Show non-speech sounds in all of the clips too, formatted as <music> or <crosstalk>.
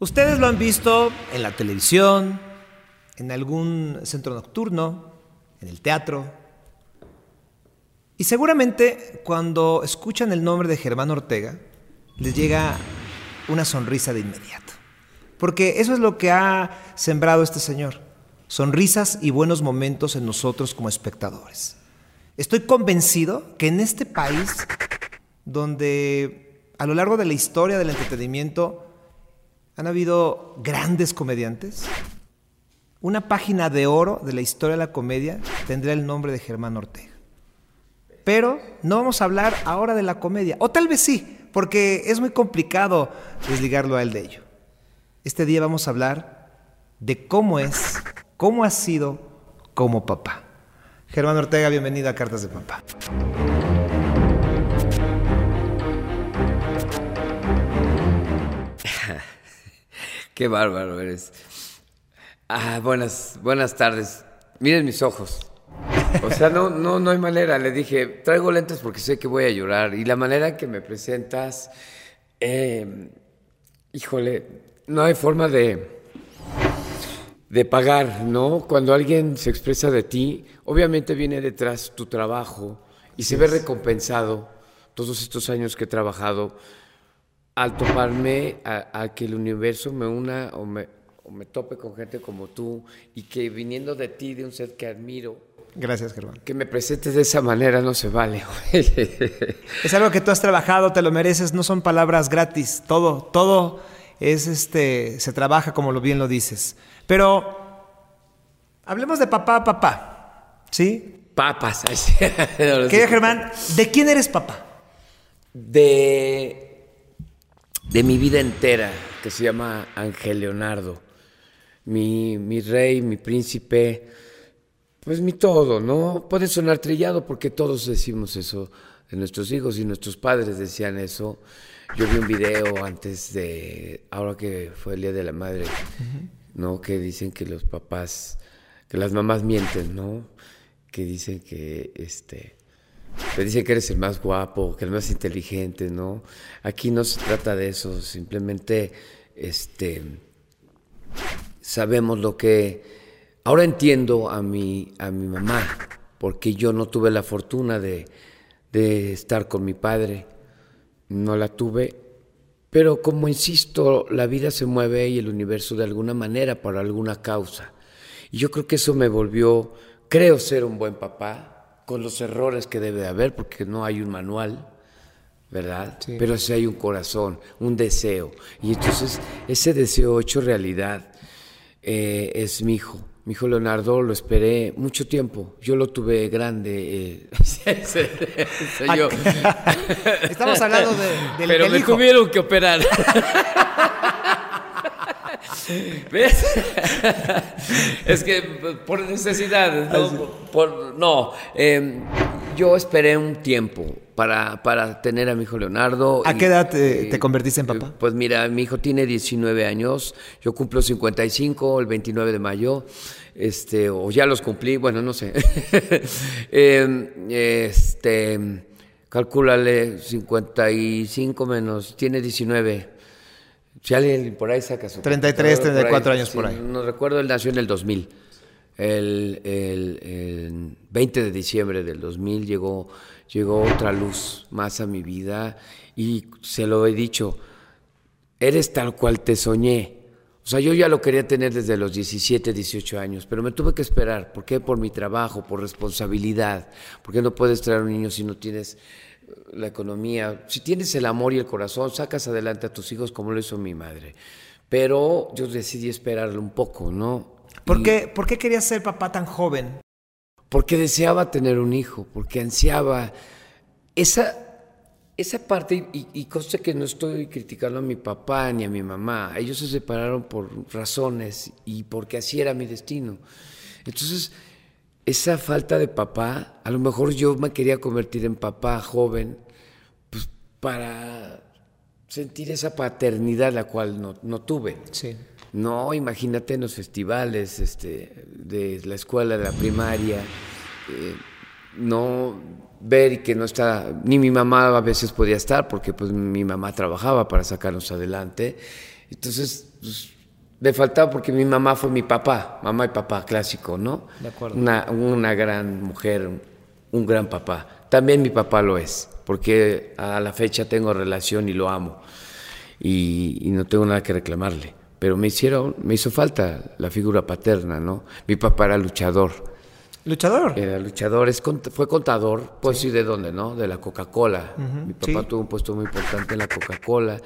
Ustedes lo han visto en la televisión, en algún centro nocturno, en el teatro. Y seguramente cuando escuchan el nombre de Germán Ortega, les llega una sonrisa de inmediato. Porque eso es lo que ha sembrado este señor. Sonrisas y buenos momentos en nosotros como espectadores. Estoy convencido que en este país, donde a lo largo de la historia del entretenimiento han habido grandes comediantes, una página de oro de la historia de la comedia tendrá el nombre de Germán Ortega. Pero no vamos a hablar ahora de la comedia, o tal vez sí, porque es muy complicado desligarlo a él de ello. Este día vamos a hablar de cómo es, cómo ha sido como papá. Germán Ortega, bienvenido a Cartas de Papá. Qué bárbaro eres. Ah, buenas, buenas tardes. Miren mis ojos. O sea, no, no, no hay manera. Le dije, traigo lentes porque sé que voy a llorar. Y la manera que me presentas, eh, híjole, no hay forma de, de pagar, ¿no? Cuando alguien se expresa de ti, obviamente viene detrás tu trabajo y se ve recompensado todos estos años que he trabajado al toparme a, que el universo me una o me, o me tope con gente como tú y que viniendo de ti, de un ser que admiro, Gracias, Germán. Que me presentes de esa manera no se vale. es algo que tú has trabajado, te lo mereces, no son palabras gratis, todo, todo es este, se trabaja como lo bien lo dices. Pero hablemos de papá, papá, ¿sí? Papas. <laughs> Querido Germán, ¿de quién eres papá? De, de mi vida entera, que se llama Ángel Leonardo. Mi, mi rey, mi príncipe, pues mi todo, ¿no? Puede sonar trillado porque todos decimos eso de nuestros hijos y nuestros padres decían eso. Yo vi un video antes de, ahora que fue el Día de la Madre, ¿no? Que dicen que los papás, que las mamás mienten, ¿no? Que dicen que, este, te dicen que eres el más guapo, que el más inteligente, ¿no? Aquí no se trata de eso, simplemente, este, sabemos lo que, ahora entiendo a mi, a mi mamá, porque yo no tuve la fortuna de, de estar con mi padre no la tuve, pero como insisto, la vida se mueve y el universo de alguna manera, por alguna causa. Y yo creo que eso me volvió, creo ser un buen papá, con los errores que debe haber, porque no hay un manual, ¿verdad? Pero sí hay un corazón, un deseo. Y entonces ese deseo hecho realidad eh, es mi hijo. Mi hijo Leonardo lo esperé mucho tiempo. Yo lo tuve grande. Eh, <laughs> <laughs> Estamos hablando de, del Pero me tuvieron que operar. <laughs> ¿Ves? es que por necesidad, no, por, no em, yo esperé un tiempo para, para, tener a mi hijo Leonardo. ¿A qué edad te, convertiste en papá? Pues mira, mi hijo tiene 19 años, yo cumplo 55 el 29 de mayo, este, o ya los cumplí, bueno, no sé. <laughs> Em, este, calcúlale 55 menos, tiene 19. Si alguien por ahí saca su... 33, 34 años por ahí. No recuerdo, él nació en el 2000. El, el, 20 de diciembre del 2000 llegó, llegó otra luz más a mi vida y se lo he dicho, eres tal cual te soñé. O sea, yo ya lo quería tener desde los 17, 18 años, pero me tuve que esperar. ¿Por qué? Por mi trabajo, por responsabilidad. Porque no puedes traer un niño si no tienes la economía. Si tienes el amor y el corazón, sacas adelante a tus hijos como lo hizo mi madre. Pero yo decidí esperarlo un poco, ¿no? ¿Por, qué, ¿Por qué querías ser papá tan joven? Porque deseaba tener un hijo, porque ansiaba esa, esa parte, y, y cosa que no estoy criticando a mi papá ni a mi mamá, ellos se separaron por razones y porque así era mi destino. Entonces, esa falta de papá, a lo mejor yo me quería convertir en papá joven, pues para sentir esa paternidad la cual no, tuve. Sí. No, imagínate en los festivales este, de la escuela, de la primaria, eh, no ver que no está, ni mi mamá a veces podía estar porque pues mi mamá trabajaba para sacarnos adelante. Entonces, pues, me faltaba porque mi mamá fue mi papá, mamá y papá clásico, ¿no? De acuerdo. Una, una gran mujer, un gran papá. También mi papá lo es, porque a la fecha tengo relación y lo amo. Y, y no tengo nada que reclamarle. Pero me hicieron, me hizo falta la figura paterna, ¿no? Mi papá era luchador. Luchador. Era luchador, es fue contador, pues sí, ¿de dónde, no? De la Coca-Cola. Mi papá sí. tuvo un puesto muy importante en la Coca-Cola.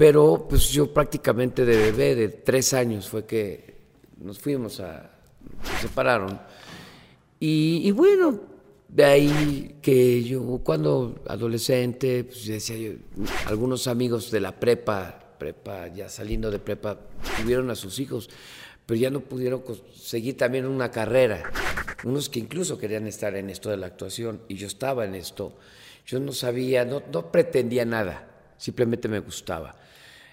Pero pues yo prácticamente de bebé, de tres años, fue que nos fuimos a... se separaron. Y, y bueno, de ahí que yo cuando adolescente, pues decía yo, algunos amigos de la prepa, prepa, ya saliendo de prepa, tuvieron a sus hijos, pero ya no pudieron seguir también una carrera. Unos que incluso querían estar en esto de la actuación, y yo estaba en esto. Yo no sabía, no, no pretendía nada, simplemente me gustaba.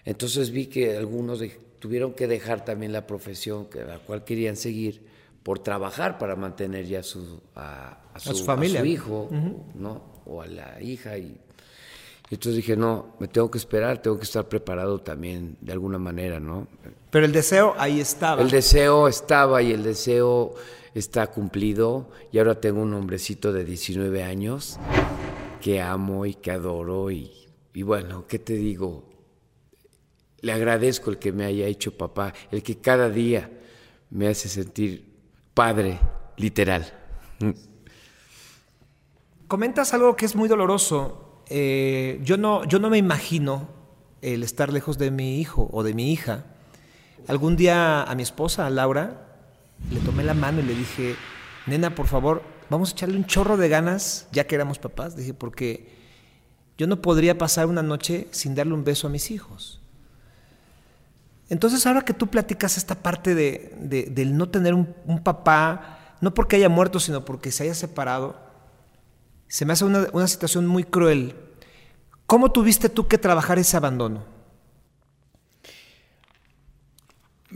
Entonces vi que algunos de- tuvieron que dejar también la profesión que la cual querían seguir por trabajar para mantener ya su, a, a su, su familia. a su hijo, ¿no? O a la hija. Y, y entonces dije, no, me tengo que esperar, tengo que estar preparado también de alguna manera, ¿no? Pero el deseo ahí estaba. El deseo estaba y el deseo está cumplido y ahora tengo un hombrecito de 19 años que amo y que adoro y, y bueno, ¿qué te digo? Le agradezco el que me haya hecho papá, el que cada día me hace sentir padre, literal. Comentas algo que es muy doloroso. Eh, yo, no, yo no me imagino el estar lejos de mi hijo o de mi hija. Algún día a mi esposa, a Laura, le tomé la mano y le dije, nena, por favor, vamos a echarle un chorro de ganas, ya que éramos papás. Dije, porque yo no podría pasar una noche sin darle un beso a mis hijos. Entonces, ahora que tú platicas esta parte de, de- del no tener un, un papá, no porque haya muerto, sino porque se haya separado, se me hace una, una situación muy cruel. ¿Cómo tuviste tú que trabajar ese abandono?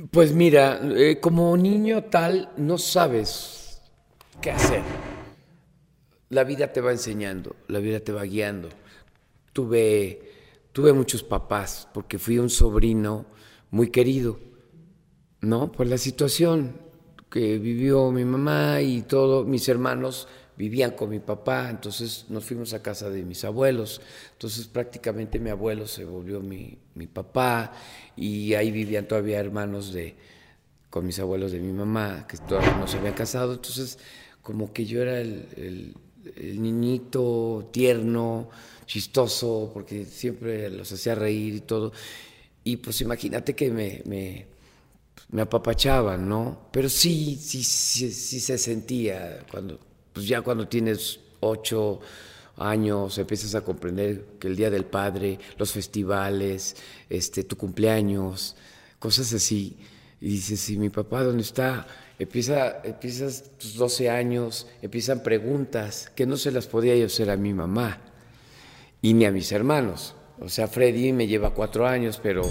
Pues mira, eh, como niño tal, no sabes qué hacer. La vida te va enseñando, la vida te va guiando. Tuve, tuve muchos papás porque fui un sobrino muy querido, ¿no? Por la situación que vivió mi mamá y todo, mis hermanos vivían con mi papá, entonces nos fuimos a casa de mis abuelos, entonces prácticamente mi abuelo se volvió mi, mi papá y ahí vivían todavía hermanos de, con mis abuelos de mi mamá, que todavía no se habían casado, entonces como que yo era el, el- el niñito tierno, chistoso, porque siempre los hacía reír y todo, y pues imagínate que me, me, me apapachaban, ¿no? Pero sí, sí, sí, sí se sentía cuando, pues ya cuando tienes ocho años, empiezas a comprender que el Día del Padre, los festivales, este, tu cumpleaños, cosas así, y dices, ¿y mi papá dónde está? Empieza, empiezas tus 12 años, empiezan preguntas que no se las podía yo hacer a mi mamá y ni a mis hermanos. O sea, Freddy me lleva cuatro años, pero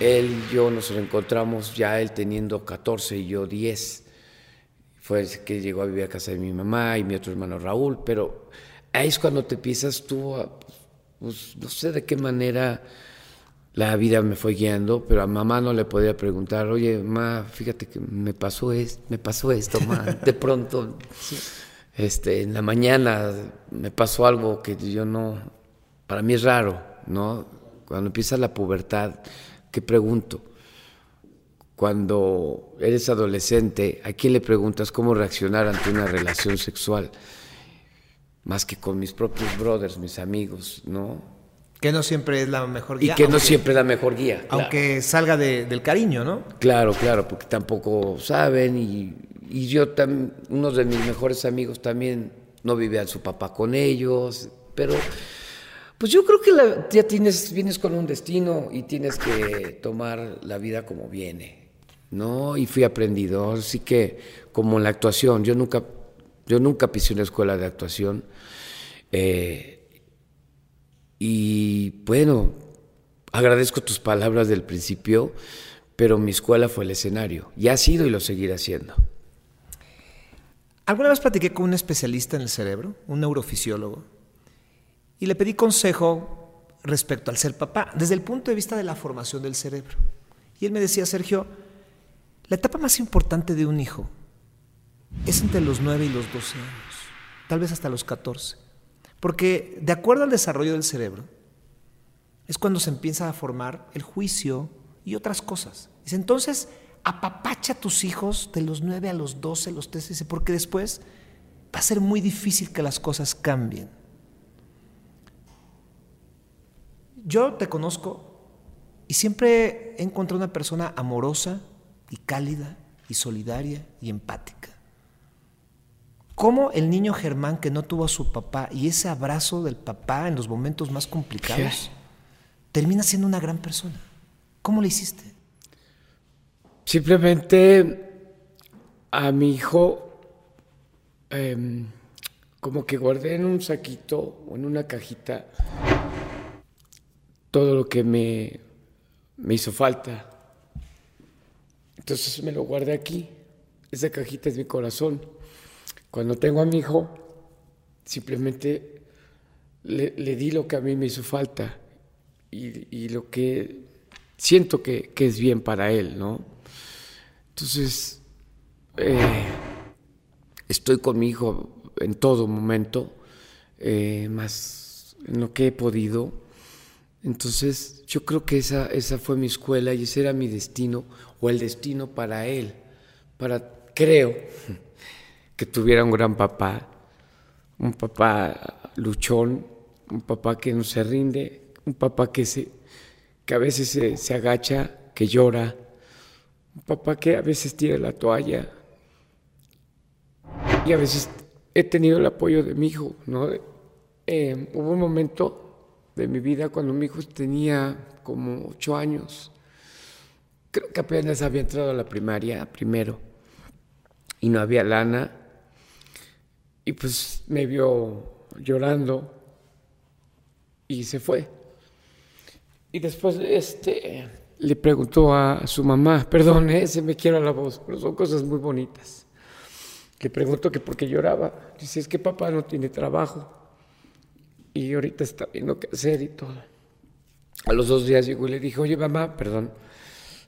él y yo nos reencontramos ya él teniendo 14 y yo 10. Fue el que llegó a vivir a casa de mi mamá y mi otro hermano Raúl, pero ahí es cuando te empiezas tú pues no sé de qué manera la vida me fue guiando, pero a mamá no le podía preguntar, oye, mamá, fíjate que me pasó esto, me pasó esto. De pronto, este, en la mañana me pasó algo que yo no, para mí es raro, ¿no? Cuando empieza la pubertad, ¿qué pregunto? Cuando eres adolescente, ¿a quién le preguntas cómo reaccionar ante una relación sexual? Más que con mis propios brothers, mis amigos, ¿no? Que no siempre es la mejor Y guía. que no siempre es la mejor guía. claro. Aunque salga de- del cariño, ¿no? Claro, claro, porque tampoco saben y, y yo también, unos de mis mejores amigos también no vivían su papá con ellos, pero pues yo creo que la- ya tienes, vienes con un destino y tienes que tomar la vida como viene, ¿no? Y fui aprendido, así que como en la actuación, yo nunca, yo nunca pisé una escuela de actuación, eh, y bueno, agradezco tus palabras del principio, pero mi escuela fue el escenario. Y ha sido y lo seguirá siendo. Alguna vez platiqué con un especialista en el cerebro, un neurofisiólogo, y le pedí consejo respecto al ser papá, desde el punto de vista de la formación del cerebro. Y él me decía, Sergio, la etapa más importante de un hijo es entre los 9 y los 12 años, tal vez hasta los 14. Porque de acuerdo al desarrollo del cerebro, es cuando se empieza a formar el juicio y otras cosas. Dice, entonces, apapacha a tus hijos de los 9 a los 12, los 13, porque después va a ser muy difícil que las cosas cambien. Yo te conozco y siempre he encontrado una persona amorosa y cálida y solidaria y empática. ¿Cómo el niño Germán que no tuvo a su papá y ese abrazo del papá en los momentos más complicados termina siendo una gran persona? ¿Cómo lo hiciste? Simplemente a mi hijo, em, como que guardé en un saquito o en una cajita todo lo que me, me hizo falta. Entonces me lo guardé aquí. Esa cajita es mi corazón. Cuando tengo a mi hijo, simplemente le, di lo que a mí me hizo falta y, lo que siento que, es bien para él, ¿no? Entonces, eh, estoy con mi hijo en todo momento, eh, más en lo que he podido. Entonces, yo creo que esa, esa fue mi escuela y ese era mi destino, o el destino para él, para, creo, <laughs> que tuviera un gran papá, un papá luchón, un papá que no se rinde, un papá que, se, que a veces se, se agacha, que llora, un papá que a veces tira la toalla y a veces he tenido el apoyo de mi hijo, ¿no? Eh, hubo un momento de mi vida cuando mi hijo tenía como ocho años. Creo que apenas había entrado a la primaria primero y no había lana. Y pues me vio llorando y se fue. Y después este, le preguntó a su mamá, <laughs> perdón, se me quiera la voz, pero son cosas muy bonitas. Le preguntó que por qué lloraba. Dice, es que papá no tiene trabajo y ahorita está viendo qué hacer y todo. A los dos días llegó y le dije, oye mamá, perdón,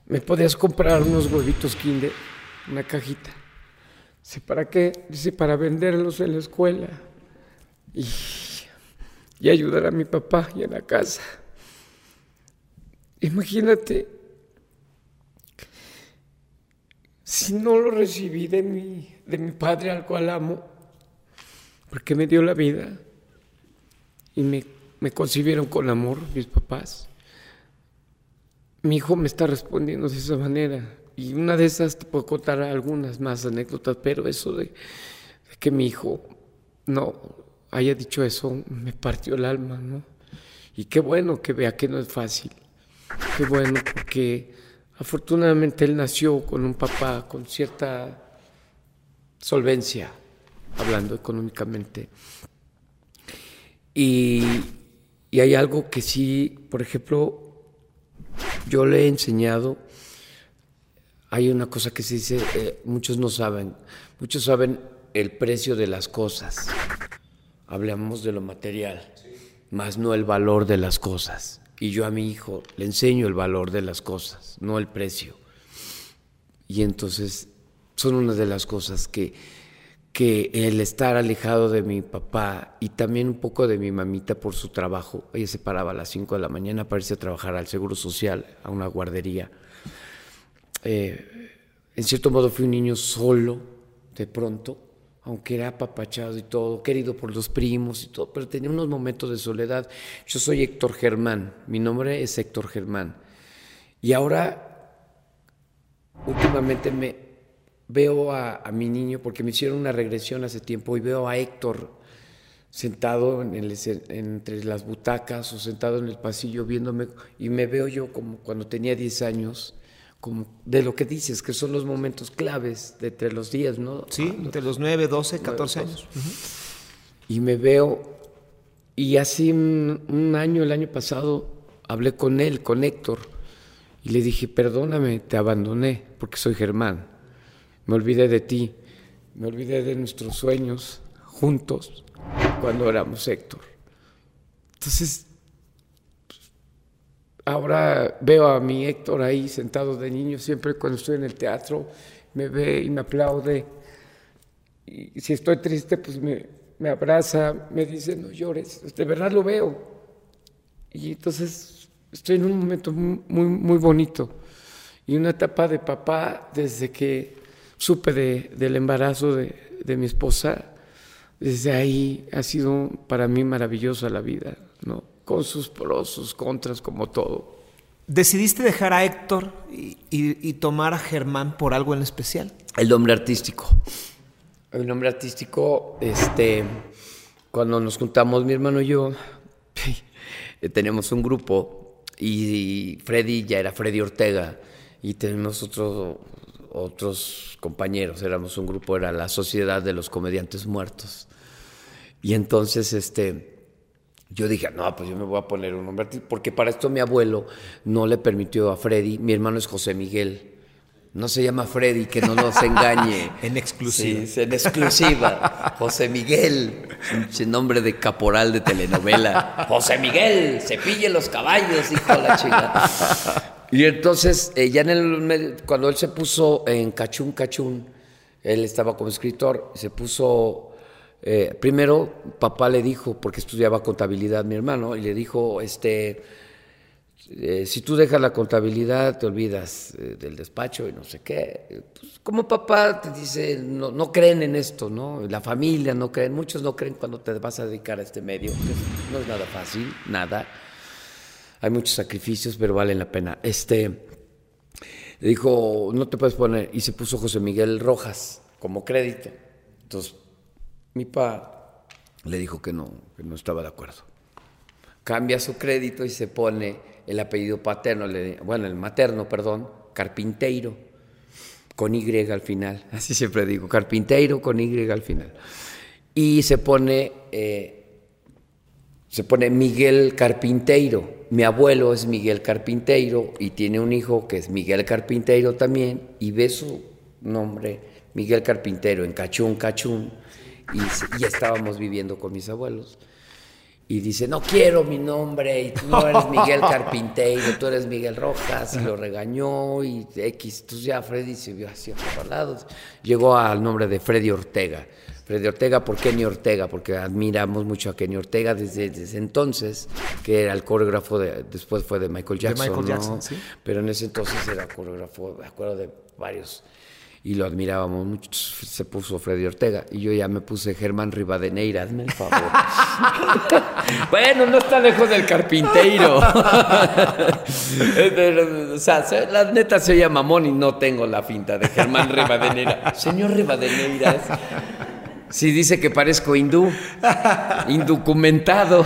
¿me podías comprar unos huevitos Kinder? Una cajita. Dice, ¿para qué? Dice, para venderlos en la escuela y, y ayudar a mi papá y en la casa. Imagínate, si no lo recibí de mi, de mi padre al cual amo, porque me dio la vida y me, me concibieron con amor mis papás. Mi hijo me está respondiendo de esa manera. Y una de esas te puedo contar algunas más anécdotas, pero eso de, que mi hijo no haya dicho eso me partió el alma, ¿no? Y qué bueno que vea que no es fácil. Qué bueno porque afortunadamente él nació con un papá con cierta solvencia, hablando económicamente. Y, hay algo que sí, por ejemplo, yo le he enseñado, hay una cosa que se dice, eh, muchos no saben, muchos saben el precio de las cosas. Hablamos de lo material, más no el valor de las cosas. Y yo a mi hijo le enseño el valor de las cosas, no el precio. Y entonces son una de las cosas que que el estar alejado de mi papá y también un poco de mi mamita por su trabajo, ella se paraba a las 5 de la mañana para irse a trabajar al Seguro Social, a una guardería. Eh, en cierto modo fui un niño solo, de pronto, aunque era apapachado y todo, querido por los primos y todo, pero tenía unos momentos de soledad. Yo soy Héctor Germán, mi nombre es Héctor Germán. Y ahora, últimamente me, veo a, mi niño, porque me hicieron una regresión hace tiempo, y veo a Héctor sentado en entre las butacas o sentado en el pasillo viéndome, y me veo yo como cuando tenía 10 años, como de lo que dices, que son los momentos claves de entre los días, ¿no? Sí, entre los 9, 12, 14 años. Y me veo, y hace un año, el año pasado, hablé con él, con Héctor, y le dije, perdóname, te abandoné, porque soy Germán me olvidé de ti, me olvidé de nuestros sueños juntos cuando éramos Héctor. Entonces, ahora veo a mi Héctor ahí sentado de niño, siempre cuando estoy en el teatro, me ve y me aplaude. Y si estoy triste, pues me, me abraza, me dice, no llores, de verdad lo veo. Y entonces estoy en un momento muy, muy bonito y una etapa de papá desde que supe de, del embarazo de, de, mi esposa. Desde ahí ha sido para mí maravillosa la vida, ¿no? Con sus pros, sus contras, como todo. ¿Decidiste dejar a Héctor y, y, y tomar a Germán por algo en especial? El nombre artístico. El nombre artístico, este, cuando nos juntamos mi hermano y yo, <laughs> tenemos un grupo y Freddy ya era Freddy Ortega y tenemos otro, otros compañeros, éramos un grupo, era la Sociedad de los Comediantes Muertos. Y entonces, este, yo dije, no, pues yo me voy a poner un nombre, porque para esto mi abuelo no le permitió a Freddy, mi hermano es José Miguel, no se llama Freddy, que no nos engañe. <laughs> en exclusiva. Sí, en exclusiva. José Miguel, un nombre de caporal de telenovela. José Miguel, cepille los caballos, hijo de la chica. Y entonces, eh, ya en el, cuando él se puso en Cachún Cachún, él estaba como escritor, se puso, eh, primero papá le dijo, porque estudiaba contabilidad mi hermano, y le dijo, este, eh, si tú dejas la contabilidad te olvidas eh, del despacho y no sé qué. Pues, como papá te dice, no, no, creen en esto, ¿no? La familia no creen, muchos no creen cuando te vas a dedicar a este medio, no es nada fácil, nada hay muchos sacrificios, pero valen la pena. Este, dijo, no te puedes poner, y se puso José Miguel Rojas como crédito. Entonces, mi pa le dijo que no, que no estaba de acuerdo. Cambia su crédito y se pone el apellido paterno, bueno, el materno, perdón, Carpinteiro, con Y al final. <laughs> Así siempre digo, Carpinteiro con Y al final. Y se pone, eh, se pone Miguel Carpinteiro mi abuelo es Miguel Carpinteiro y tiene un hijo que es Miguel Carpinteiro también y ve su nombre Miguel Carpinteiro en Cachún, Cachún y ya estábamos viviendo con mis abuelos. Y dice, no quiero mi nombre, y tú no eres Miguel <laughs> Carpinteiro, tú eres Miguel Rojas, y lo regañó, y X. Entonces ya Freddy se vio así a lados. Llegó al nombre de Freddy Ortega. Freddy Ortega por Kenny Ortega, porque admiramos mucho a Kenny Ortega desde, desde entonces, que era el coreógrafo, de, después fue de Michael Jackson. De Michael Jackson, ¿sí? Pero en ese entonces era coreógrafo, me acuerdo de varios y lo admirábamos mucho. Se puso Freddy Ortega y yo ya me puse Germán Rivadeneira, hazme el favor. <laughs> bueno, no está lejos del carpinteiro. <laughs> o sea, la neta se llama mamón y no tengo la finta de Germán Rivadeneira. <laughs> Señor Rivadeneira, si dice que parezco hindú, indocumentado.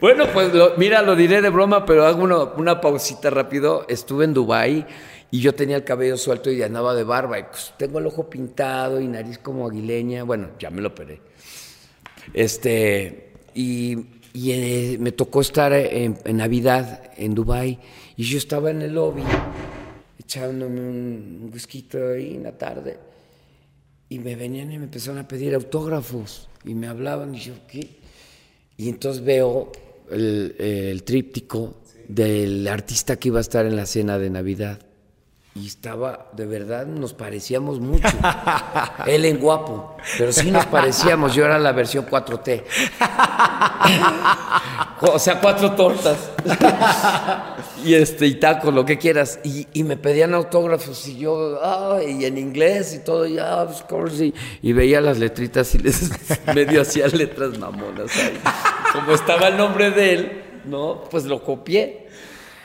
Bueno, pues mira, lo diré de broma, pero hago una, una pausita rápido. Estuve en Dubái y yo tenía el cabello suelto y andaba de barba. Y pues tengo el ojo pintado y nariz como aguileña. Bueno, ya me lo operé. Este, y, eh, me tocó estar en, Navidad en Dubai y yo estaba en el lobby echándome un whisky ahí en la tarde y me venían y me empezaron a pedir autógrafos y me hablaban y yo, ¿qué? Y entonces veo el, el tríptico del artista que iba a estar en la cena de Navidad y estaba, de verdad, nos parecíamos mucho. <laughs> Él en guapo, pero sí nos parecíamos. Yo era la versión 4T. <laughs> o sea, cuatro tortas. <laughs> y este, y tacos, lo que quieras. Y, y, me pedían autógrafos y yo, y en inglés y todo, y, ah, of course, y, y, veía las letritas y les medio hacía letras mamonas ahí. Como estaba el nombre de él, ¿no? Pues lo copié.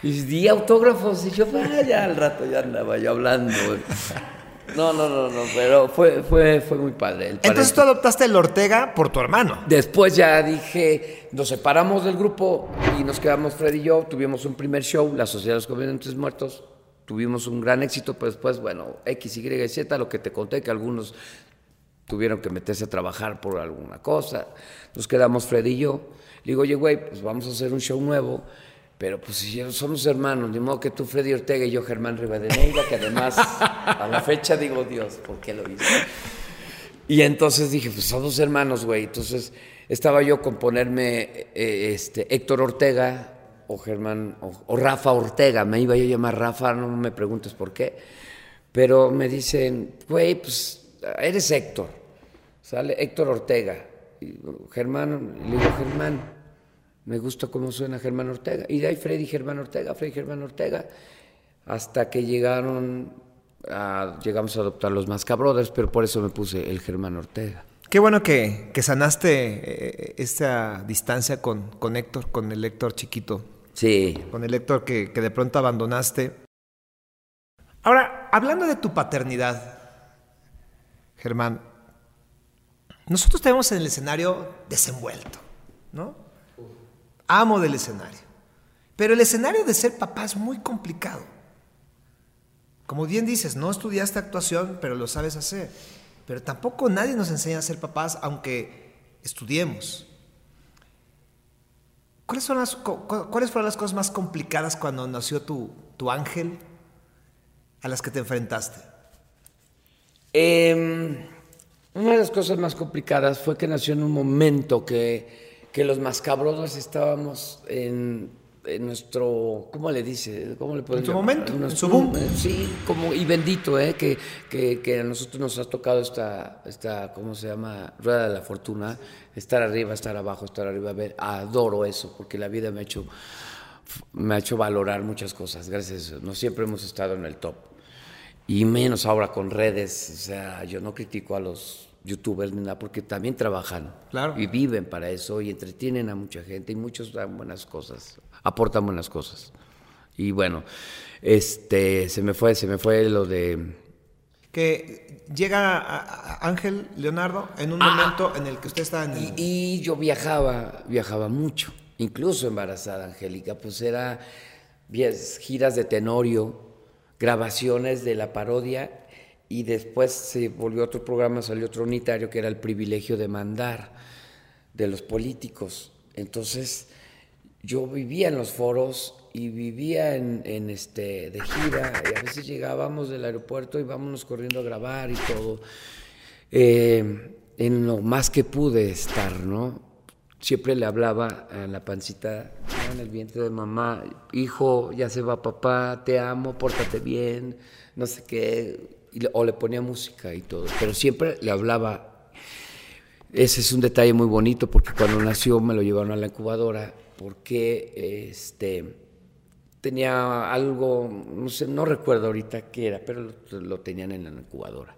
Y di autógrafos y yo, vaya, al rato ya andaba yo hablando. No, no, no, no, pero fue, fue, fue muy padre. El Entonces tú adoptaste el Ortega por tu hermano. Después ya dije, nos separamos del grupo y nos quedamos Fred y yo, tuvimos un primer show, la Sociedad de los Comediantes Muertos, tuvimos un gran éxito, pero después, bueno, X, Y, Z, lo que te conté, que algunos tuvieron que meterse a trabajar por alguna cosa, nos quedamos Fred y yo. Le digo, oye, güey, pues vamos a hacer un show nuevo pero pues si somos hermanos, de modo que tú, Freddy Ortega y yo, Germán Rivadeneira, que además <laughs> a la fecha digo, Dios, ¿por qué lo hice? Y entonces dije, pues somos hermanos, güey. Entonces estaba yo con ponerme eh, este, Héctor Ortega o Germán o, Rafa Ortega, me iba yo a llamar Rafa, no me preguntes por qué, pero me dicen, güey, pues eres Héctor, sale Héctor Ortega, y Germán, le digo Germán, me gusta cómo suena Germán Ortega, y de ahí Freddy Germán Ortega, Freddy Germán Ortega, hasta que llegaron, a, llegamos a adoptar los Masca Brothers, pero por eso me puse el Germán Ortega. Qué bueno que, sanaste eh, esta distancia con, con Héctor, con el Héctor chiquito. Sí. Con el Héctor que, que de pronto abandonaste. Ahora, hablando de tu paternidad, Germán, nosotros tenemos en el escenario desenvuelto, ¿no? Amo del escenario. Pero el escenario de ser papá es muy complicado. Como bien dices, no estudiaste actuación, pero lo sabes hacer. Pero tampoco nadie nos enseña a ser papás, aunque estudiemos. ¿Cuáles, son las, ¿Cuáles fueron las cosas más complicadas cuando nació tu, tu ángel a las que te enfrentaste? Em, una de las cosas más complicadas fue que nació en un momento que, que los mascabrodos estábamos en en nuestro, ¿cómo le dice? ¿Cómo le en su momento, en su boom. Sí, como, y bendito, ¿eh? Que, que, que, a nosotros nos ha tocado esta, esta, ¿cómo se llama? Rueda de la fortuna, estar arriba, estar abajo, estar arriba, ver, adoro eso, porque la vida me ha hecho, me ha hecho valorar muchas cosas, gracias a eso. No siempre hemos estado en el top, y menos ahora con redes, o sea, yo no critico a los youtubers ni nada, porque también trabajan claro. y viven para eso y entretienen a mucha gente y muchos dan buenas cosas aportan buenas cosas. Y bueno, este, se me fue, se me fue lo de... Que llega Ángel Leonardo en un ah, momento en el que usted está en... Y, yo viajaba, viajaba mucho, incluso embarazada, Angélica, pues era giras de Tenorio, grabaciones de la parodia y después se volvió otro programa, salió otro unitario que era el privilegio de mandar de los políticos. Entonces yo vivía en los foros y vivía en, este, de gira y a veces llegábamos del aeropuerto y vámonos corriendo a grabar y todo. Eh, en lo más que pude estar, ¿no? Siempre le hablaba a la pancita, en el vientre de mamá, hijo, ya se va papá, te amo, pórtate bien, no sé qué, o le ponía música y todo, pero siempre le hablaba. Ese es un detalle muy bonito porque cuando nació me lo llevaron a la incubadora porque este, tenía algo, no sé, no recuerdo ahorita qué era, pero lo, tenían en la incubadora.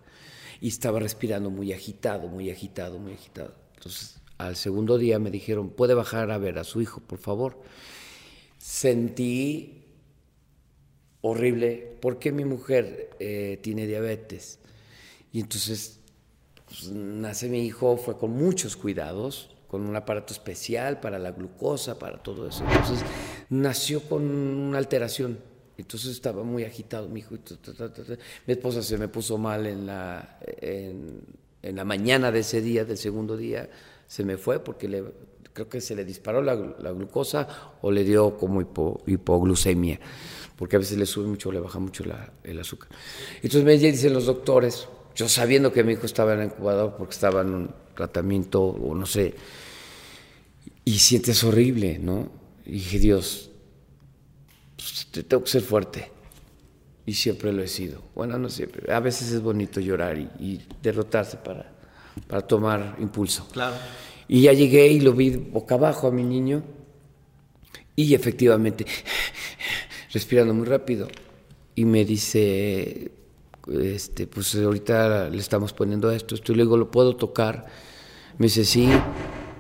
Y estaba respirando muy agitado, muy agitado, muy agitado. Entonces, al segundo día me dijeron, puede bajar a ver a su hijo, por favor. Sentí horrible porque mi mujer eh, tiene diabetes. Y entonces pues, nace mi hijo, fue con muchos cuidados, con un aparato especial para la glucosa, para todo eso. Entonces nació con una alteración. Entonces estaba muy agitado mi hijo. Mi esposa se me puso mal en la, en, la mañana de ese día, del segundo día. Se me fue porque creo que se le disparó la, glucosa o le dio como hipoglucemia, porque a veces le sube mucho, le baja mucho el azúcar. Entonces me dicen los doctores, yo sabiendo que mi hijo estaba en el incubador porque estaba en un tratamiento o no sé, y sientes horrible, ¿no? Y dije, Dios, pues, tengo que ser fuerte. Y siempre lo he sido. Bueno, no siempre. A veces es bonito llorar y, derrotarse para, para tomar impulso. Claro. Y ya llegué y lo vi boca abajo a mi niño. Y efectivamente, respirando muy rápido. Y me dice, este, pues ahorita le estamos poniendo esto, esto. Y luego lo puedo tocar. Me dice, sí,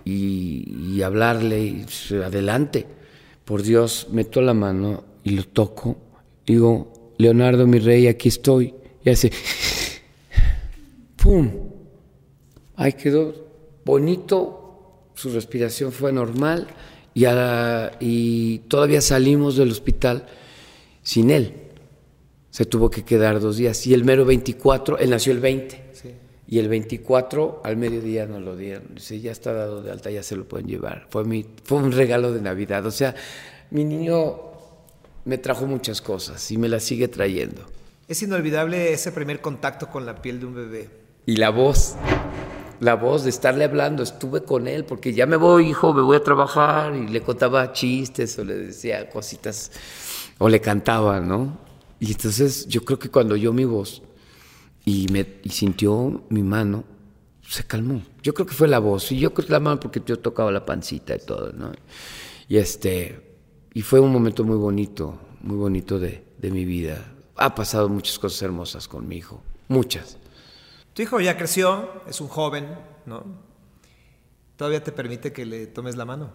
y, hablarle, y, adelante. Por Dios, meto la mano y lo toco. Digo, Leonardo, mi rey, aquí estoy. Y hace, <laughs> ¡pum! Ahí quedó bonito, su respiración fue normal y, y todavía salimos del hospital sin él. Se tuvo que quedar dos días. Y el mero 24, él nació el 20. Y el 24 al mediodía nos lo dieron. Si ya está dado de alta, ya se lo pueden llevar. Fue, mi, fue un regalo de Navidad. O sea, mi niño me trajo muchas cosas y me las sigue trayendo. Es inolvidable ese primer contacto con la piel de un bebé. Y la voz. La voz de estarle hablando, estuve con él, porque ya me voy, hijo, me voy a trabajar, y le contaba chistes o le decía cositas, o le cantaba, ¿no? Y entonces yo creo que cuando oyó mi voz y, me, sintió mi mano, se calmó. Yo creo que fue la voz, y yo creo que la mano porque yo tocaba la pancita y todo, ¿no? Y este, y fue un momento muy bonito, muy bonito de, de mi vida. Ha pasado muchas cosas hermosas con mi hijo, muchas. Tu hijo ya creció, es un joven, ¿no? ¿Todavía te permite que le tomes la mano?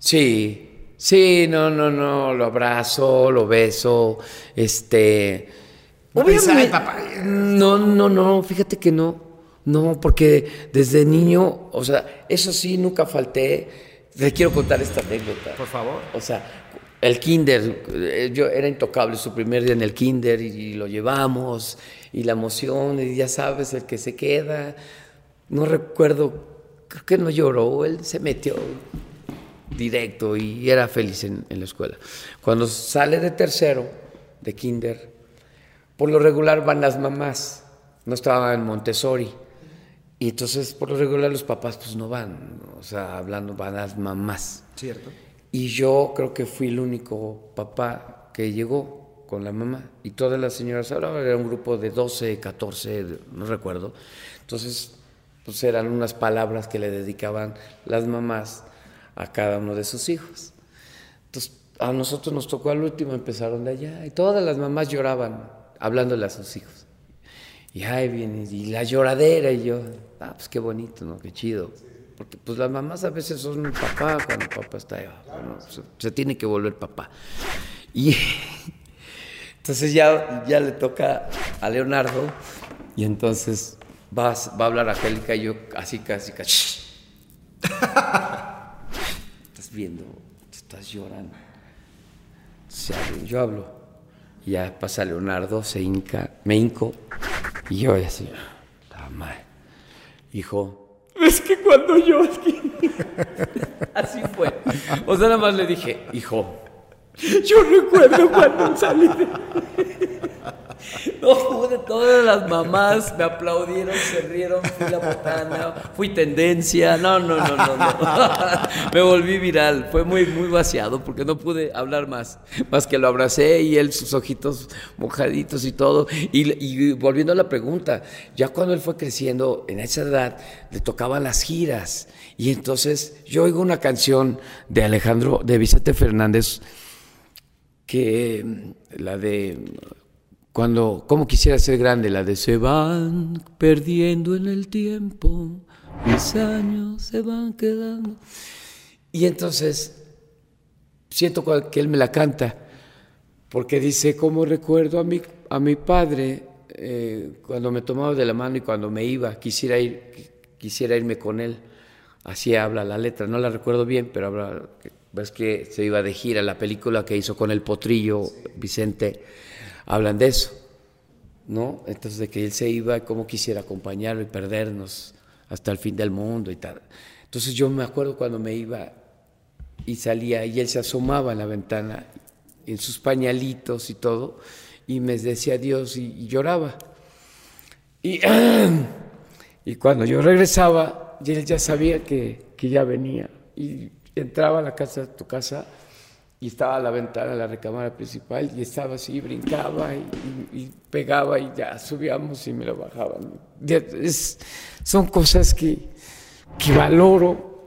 Sí, sí, no, no, no, lo abrazo, lo beso, este... "Ay, papá". No, no, no, fíjate que no, no, porque desde niño, o sea, eso sí, nunca falté. Le quiero contar esta anécdota. Por favor. O sea, el kinder, eh, yo era intocable su primer día en el kinder y, lo llevamos y la emoción y ya sabes, el que se queda, no recuerdo, creo que no lloró, él se metió directo y era feliz en, en la escuela. Cuando sale de tercero, de kinder, por lo regular van las mamás, no estaba en Montessori. Y entonces, por lo regular, los papás pues no van, o sea, hablando, van las mamás. Cierto. Y yo creo que fui el único papá que llegó con la mamá. Y todas las señoras, ahora era un grupo de 12, 14, no recuerdo. Entonces, pues eran unas palabras que le dedicaban las mamás a cada uno de sus hijos. Entonces, a nosotros nos tocó al último, empezaron de allá. Y todas las mamás lloraban hablándole a sus hijos. Y ahí viene, y la lloradera, y yo, ah, pues qué bonito, ¿no? Qué chido. Porque pues las mamás a veces son papá cuando el papá está ahí, se, se tiene que volver papá. Y <laughs> entonces ya, ya le toca a Leonardo, y entonces va, a- va a hablar Angélica y yo así casi, casi, <laughs> estás viendo, estás llorando. Se abre, yo hablo. Y ya pasa Leonardo, se hinca, me hinco, y yo así, la madre. Hijo, es que cuando yo <laughs> así fue. O sea, nada más le dije, hijo, <laughs> yo recuerdo cuando salí de... <laughs> No pude, todas las mamás me aplaudieron, se rieron, fui la botana, fui tendencia, no, no, no, no, no. <laughs> Me volví viral, fue muy, muy vaciado porque no pude hablar más, más que lo abracé y él sus ojitos mojaditos y todo. Y, y volviendo a la pregunta, ya cuando él fue creciendo, en esa edad, le tocaban las giras. Y entonces yo oigo una canción de Alejandro, de Vicente Fernández, que mm, la de cuando cómo quisiera ser grande la de se van perdiendo en el tiempo mis años se van quedando. Y entonces siento que él me la canta porque dice cómo recuerdo a mi a mi padre eh, cuando me tomaba de la mano y cuando me iba quisiera ir quisiera irme con él así habla la letra no la recuerdo bien pero habla ves que se iba de gira la película que hizo con el potrillo Vicente hablan de eso ¿no? Entonces de que él se iba cómo quisiera acompañarlo y perdernos hasta el fin del mundo y tal. Entonces yo me acuerdo cuando me iba y salía y él se asomaba en la ventana en sus pañalitos y todo y me decía adiós y, y lloraba. Y, <clears throat> y cuando yo regresaba, él ya sabía que, que ya venía y entraba a la casa, tu casa, y estaba a la ventana de la recámara principal y estaba así, brincaba y, y- y pegaba y ya subíamos y me lo bajaban. Es- son cosas que, que valoro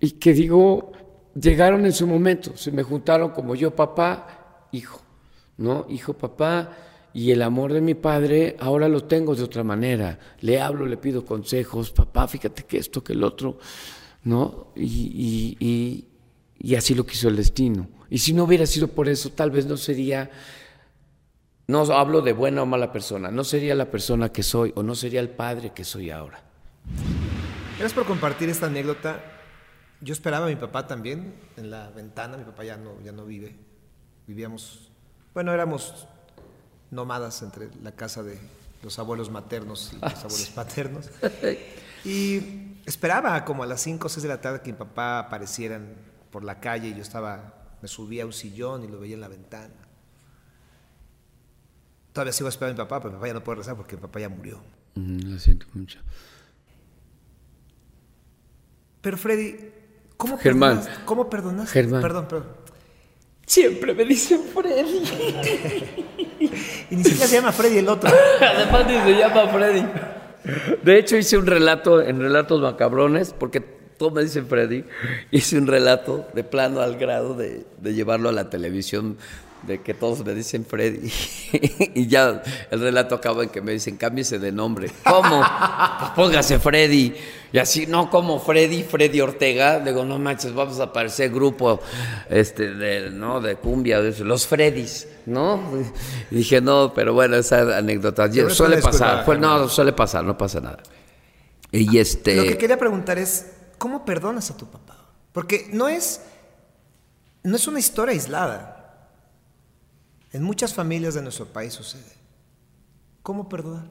y que digo, llegaron en su momento, se me juntaron como yo, papá, hijo, ¿no? Hijo, papá, y el amor de mi padre ahora lo tengo de otra manera. Le hablo, le pido consejos, papá, fíjate que esto, que el otro, ¿no? Y, y- y- y así lo quiso el destino. Y si no hubiera sido por eso, tal vez no sería, no hablo de buena o mala persona, no sería la persona que soy o no sería el padre que soy ahora. Gracias por compartir esta anécdota. Yo esperaba a mi papá también en la ventana. Mi papá ya no, ya no vive. Vivíamos, bueno, éramos nómadas entre la casa de los abuelos maternos y los abuelos paternos. <laughs> Y esperaba como a las 5 o 6 de la tarde que mi papá apareciera en- por la calle y yo estaba, me subía a un sillón y lo veía en la ventana. Todavía sigo esperando a mi papá, pero mi papá ya no puede rezar porque mi papá ya murió. Mm, Lo siento mucho. Pero Freddy, ¿cómo Germán. perdonas? ¿Cómo perdonas? Germán. Perdón, perdón. Siempre me dicen Freddy. <laughs> Y ni siquiera se llama Freddy el otro. Además ni se llama Freddy. De hecho hice un relato en Relatos Macabrones, porque todos me dicen Freddy, hice un relato de plano al grado de, de llevarlo a la televisión, de que todos me dicen Freddy. <laughs> y ya el relato acaba en que me dicen, cámbiese de nombre. ¿Cómo? Pues póngase Freddy. Y así, no como Freddy, Freddy Ortega. Digo, no manches, vamos a aparecer grupo este, de, ¿no? de cumbia, de eso, los Freddys, ¿no? Y dije, no, pero bueno, esa anécdota suele pasar. Fue- no, suele pasar, no pasa nada. Y este. Lo que quería preguntar es, ¿cómo perdonas a tu papá? Porque no es, no es una historia aislada. En muchas familias de nuestro país sucede. ¿Cómo perdonar?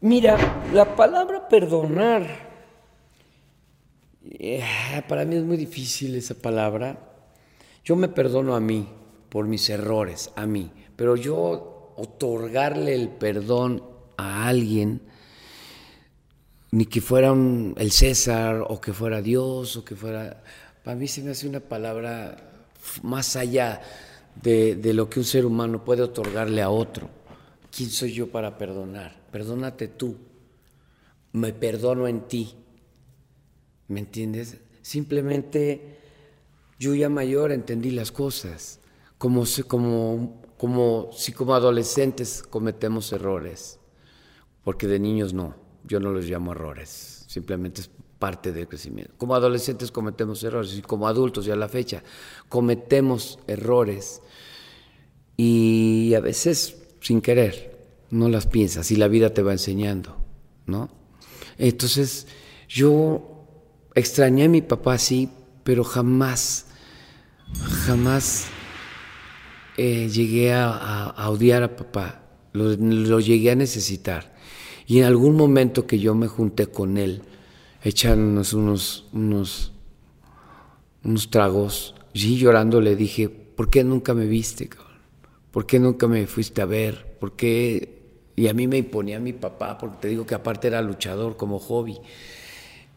Mira, la palabra perdonar, eh, para mí es muy difícil esa palabra. Yo me perdono a mí por mis errores, a mí, pero yo otorgarle el perdón a alguien, ni que fuera un- el César o que fuera Dios o que fuera... Para mí se me hace una palabra más allá de, de lo que un ser humano puede otorgarle a otro. ¿Quién soy yo para perdonar? Perdónate tú. Me perdono en ti. ¿Me entiendes? Simplemente yo ya mayor entendí las cosas. Como, como, como si como adolescentes cometemos errores. Porque de niños no, yo no los llamo errores, simplemente es parte del crecimiento. Como adolescentes cometemos errores y como adultos ya a la fecha cometemos errores y a veces sin querer, no las piensas y la vida te va enseñando, ¿no? Entonces yo extrañé a mi papá sí, pero jamás, jamás eh, llegué a, odiar a papá, lo llegué a necesitar. Y en algún momento que yo me junté con él, echándonos unos, unos, unos tragos, y llorando le dije, ¿por qué nunca me viste, cabrón? ¿Por qué nunca me fuiste a ver? ¿Por qué? Y a mí me imponía mi papá, porque te digo que aparte era luchador como hobby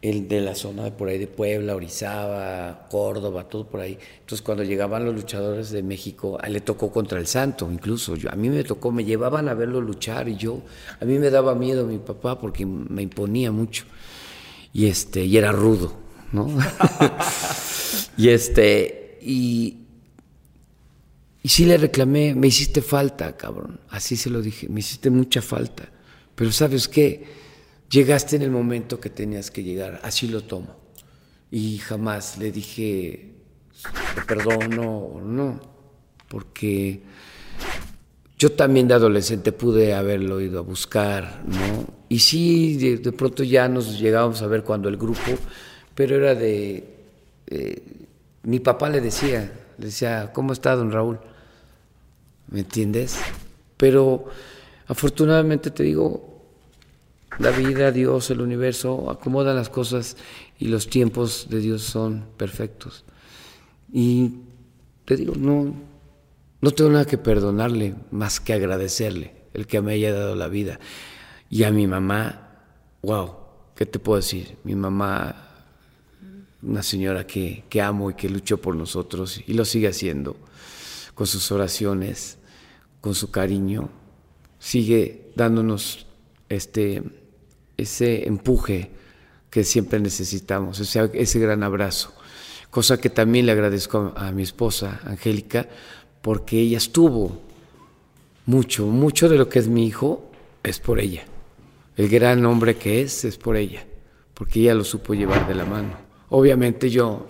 el de la zona de por ahí de Puebla, Orizaba, Córdoba, todo por ahí. Entonces cuando llegaban los luchadores de México, a le tocó contra el Santo, incluso yo, a mí me tocó, me llevaban a verlo luchar y yo, a mí me daba miedo mi papá porque me imponía mucho y este y era rudo, ¿no? <laughs> y este y sí le reclamé, me hiciste falta, cabrón. Así se lo dije, me hiciste mucha falta. Pero ¿sabes qué? Llegaste en el momento que tenías que llegar, así lo tomo. Y jamás le dije, te perdono o no, porque yo también de adolescente pude haberlo ido a buscar, ¿no? Y sí, de, pronto ya nos llegábamos a ver cuando el grupo, pero era de... eh, mi papá le decía, le decía, ¿cómo está don Raúl? ¿Me entiendes? Pero afortunadamente te digo, la vida, Dios, el universo acomodan las cosas y los tiempos de Dios son perfectos. Y te digo, no, no tengo nada que perdonarle más que agradecerle el que me haya dado la vida. Y a mi mamá, wow, ¿qué te puedo decir? Mi mamá, una señora que, que amo y que luchó por nosotros y lo sigue haciendo con sus oraciones, con su cariño, sigue dándonos este, ese empuje que siempre necesitamos, ese, ese gran abrazo. Cosa que también le agradezco a, a mi esposa, Angélica, porque ella estuvo mucho, mucho de lo que es mi hijo es por ella. El gran hombre que es es por ella, porque ella lo supo llevar de la mano. Obviamente yo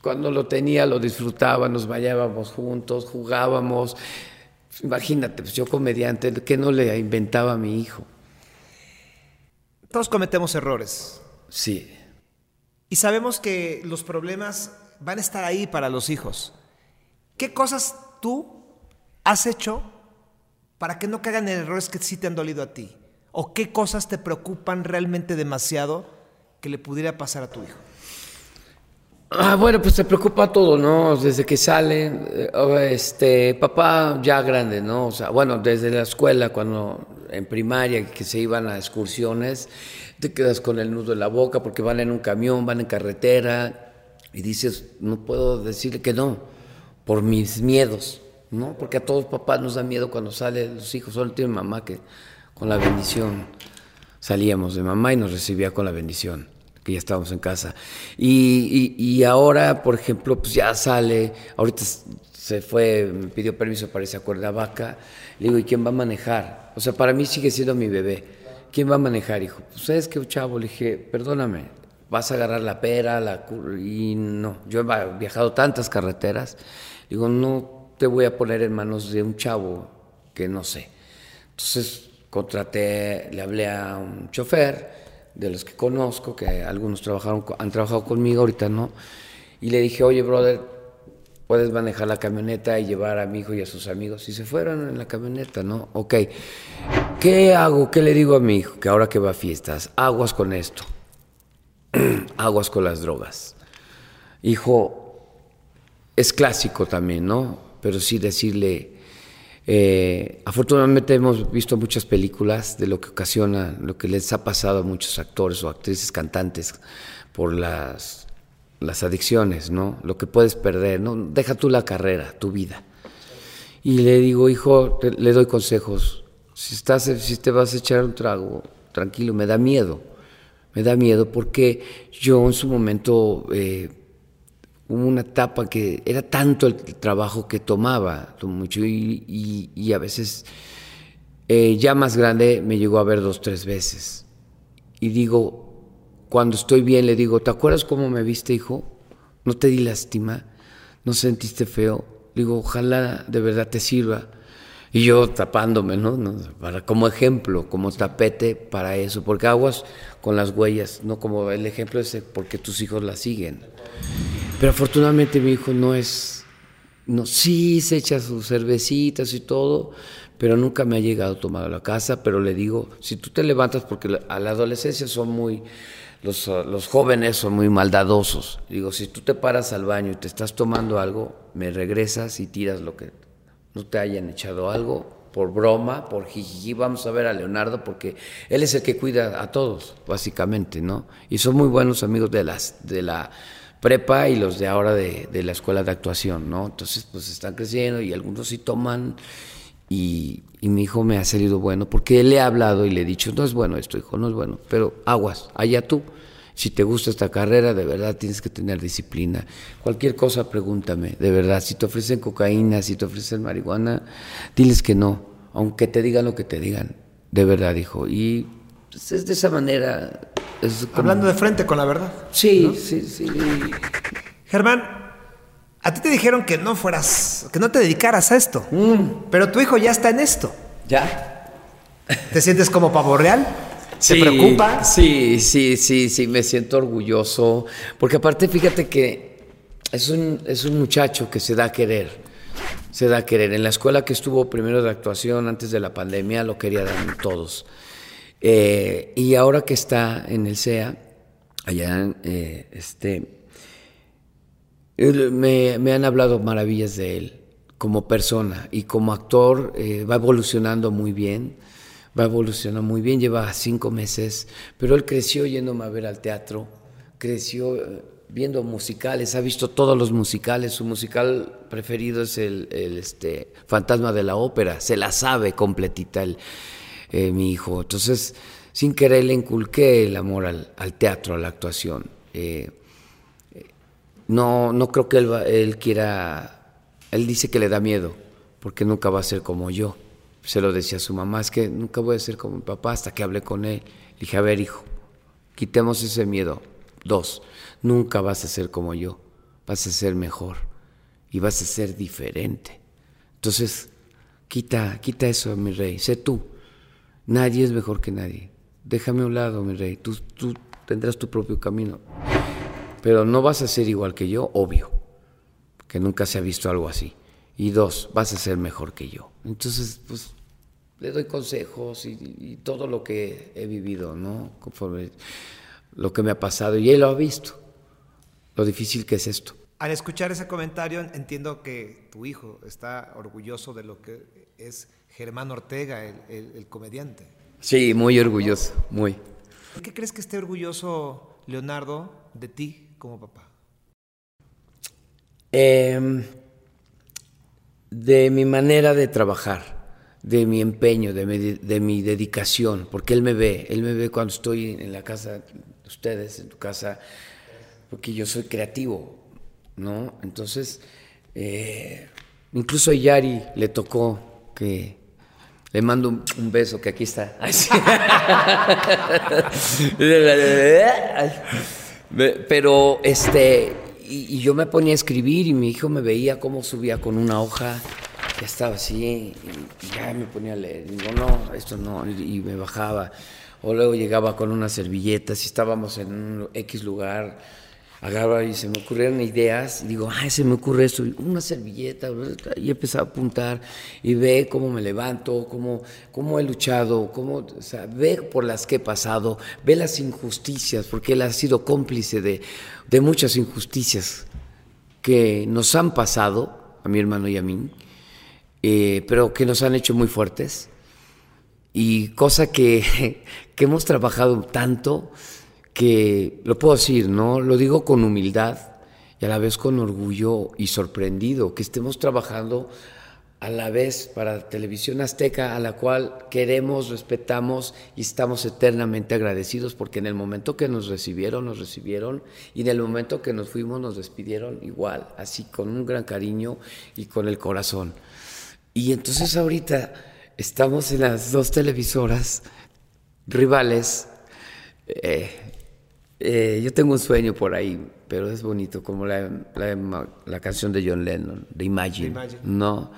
cuando lo tenía lo disfrutaba, nos vayábamos juntos, jugábamos. Imagínate, pues yo comediante, que no le inventaba a mi hijo? Todos cometemos errores. Sí. Y sabemos que los problemas van a estar ahí para los hijos. ¿Qué cosas tú has hecho para que no caigan en errores que sí te han dolido a ti? ¿O qué cosas te preocupan realmente demasiado que le pudiera pasar a tu hijo? Ah, bueno, pues te preocupa todo, ¿no? Desde que sale, eh, este, papá ya grande, ¿no? O sea, bueno, desde la escuela, cuando en primaria que se iban a excursiones, te quedas con el nudo en la boca porque van en un camión, van en carretera y dices, no puedo decirle que no, por mis miedos, ¿no? Porque a todos papás nos da miedo cuando salen los hijos, solo tiene mamá que con la bendición salíamos de mamá y nos recibía con la bendición que ya estábamos en casa. Y, y, ahora, por ejemplo, pues ya sale, ahorita se fue, me pidió permiso para irse a Cuernavaca, le digo, ¿y quién va a manejar? O sea, para mí sigue siendo mi bebé. ¿Quién va a manejar, hijo? Pues es que, chavo, le dije, perdóname, vas a agarrar la pera, la y no, yo he viajado tantas carreteras, digo, no te voy a poner en manos de un chavo que no sé. Entonces contraté, le hablé a un chofer de los que conozco, que algunos trabajaron, han trabajado conmigo, ahorita no, y le dije, oye, brother, puedes manejar la camioneta y llevar a mi hijo y a sus amigos. Y se fueron en la camioneta, ¿no? Ok, ¿qué hago? ¿Qué le digo a mi hijo? Que ahora que va a fiestas, aguas con esto, <clears throat> aguas con las drogas. Hijo, es clásico también, ¿no? Pero sí decirle, eh, afortunadamente hemos visto muchas películas de lo que ocasiona, lo que les ha pasado a muchos actores o actrices cantantes por las, las adicciones, ¿no? Lo que puedes perder, ¿no? Deja tú la carrera, tu vida. Y le digo, hijo, le doy consejos. Si, estás, si te vas a echar un trago, tranquilo, me da miedo. Me da miedo porque yo en su momento eh, hubo una etapa que era tanto el trabajo que tomaba, mucho, y, a veces eh, ya más grande me llegó a ver dos, tres veces. Y digo, cuando estoy bien, le digo, ¿te acuerdas cómo me viste, hijo? ¿No te di lástima? ¿No sentiste feo? Digo, ojalá de verdad te sirva. Y yo tapándome, ¿no? Para, como ejemplo, como tapete para eso, porque aguas con las huellas, no como el ejemplo ese, porque tus hijos la siguen. Pero afortunadamente mi hijo no es, no, sí se echa sus cervecitas y todo, pero nunca me ha llegado tomado a la casa, pero le digo, si tú te levantas, porque a la adolescencia son muy, los, los, jóvenes son muy maldadosos, digo, si tú te paras al baño y te estás tomando algo, me regresas y tiras lo que no te hayan echado algo, por broma, por jijiji, vamos a ver a Leonardo porque él es el que cuida a todos, básicamente, ¿no? Y son muy buenos amigos de las de la prepa y los de ahora de, la escuela de actuación, ¿no? Entonces, pues están creciendo y algunos sí toman y, mi hijo me ha salido bueno porque le ha hablado y le he dicho, no es bueno esto, hijo, no es bueno, pero aguas, allá tú. Si te gusta esta carrera, de verdad tienes que tener disciplina. Cualquier cosa, pregúntame, de verdad. Si te ofrecen cocaína, si te ofrecen marihuana, diles que no, aunque te digan lo que te digan, de verdad, hijo. Y pues, es de esa manera Hablando de frente con la verdad. Sí, sí, sí. Germán, a ti te dijeron que no fueras, que no te dedicaras a esto. Mm. Pero tu hijo ya está en esto. ¿Ya? ¿Te sientes como pavo real? ¿Se preocupa? Sí, sí, sí, sí, me siento orgulloso. Porque aparte, fíjate que es un, es un muchacho que se da a querer. Se da a querer. En la escuela que estuvo primero de actuación antes de la pandemia lo querían todos. Eh, y ahora que está en el SEA, allá, eh, este, me, han hablado maravillas de él como persona y como actor eh, va evolucionando muy bien, va evolucionando muy bien, lleva cinco meses, pero él creció yéndome a ver al teatro, creció viendo musicales, ha visto todos los musicales, su musical preferido es el, el este, Fantasma de la Ópera, se la sabe completita. El, eh, mi hijo. Entonces, sin querer le inculqué el amor al, teatro, a la actuación. Eh, no, no creo que él, él quiera, él dice que le da miedo, porque nunca va a ser como yo. Se lo decía a su mamá, es que nunca voy a ser como mi papá hasta que hablé con él. Le dije, a ver, hijo, quitemos ese miedo. Dos, nunca vas a ser como yo, vas a ser mejor y vas a ser diferente. Entonces, quita, quita eso, mi rey, sé tú. Nadie es mejor que nadie. Déjame a un lado, mi rey. Tú, tendrás tu propio camino. Pero no vas a ser igual que yo, obvio. Que nunca se ha visto algo así. Y dos, vas a ser mejor que yo. Entonces, pues, le doy consejos y, todo lo que he vivido, ¿no? Conforme lo que me ha pasado. Y él lo ha visto. Lo difícil que es esto. Al escuchar ese comentario entiendo que tu hijo está orgulloso de lo que es Germán Ortega, el, comediante. Sí, muy orgulloso, muy. ¿Por qué crees que esté orgulloso Leonardo de ti como papá? Em, de mi manera de trabajar, de mi empeño, de mi, de mi, dedicación, porque él me ve, él me ve cuando estoy en la casa de ustedes, en tu casa, porque yo soy creativo, ¿no? Entonces, eh, incluso a Yari le tocó que le mando un, beso, que aquí está. Pero, este, y, y, yo me ponía a escribir y mi hijo me veía cómo subía con una hoja, ya estaba así, y ya me ponía a leer. Y digo, no, esto no, y me bajaba. O luego llegaba con unas servilletas y estábamos en un X lugar agarraba y se me ocurrieron ideas, y digo, ay, se me ocurre esto, una servilleta, y empezaba a apuntar, y ve cómo me levanto, cómo, cómo he luchado, cómo, o ve por las que he pasado, ve las injusticias, porque él ha sido cómplice de, de muchas injusticias que nos han pasado, a mi hermano y a mí, eh, pero que nos han hecho muy fuertes, y cosa que, <laughs> que hemos trabajado tanto, que lo puedo decir, ¿no? Lo digo con humildad y a la vez con orgullo y sorprendido, que estemos trabajando a la vez para Televisión Azteca, a la cual queremos, respetamos y estamos eternamente agradecidos, porque en el momento que nos recibieron, nos recibieron, y en el momento que nos fuimos, nos despidieron igual, así con un gran cariño y con el corazón. Y entonces ahorita estamos en las dos televisoras rivales, eh, eh, yo tengo un sueño por ahí, pero es bonito, como la, la, canción de John Lennon, de Imagine. No,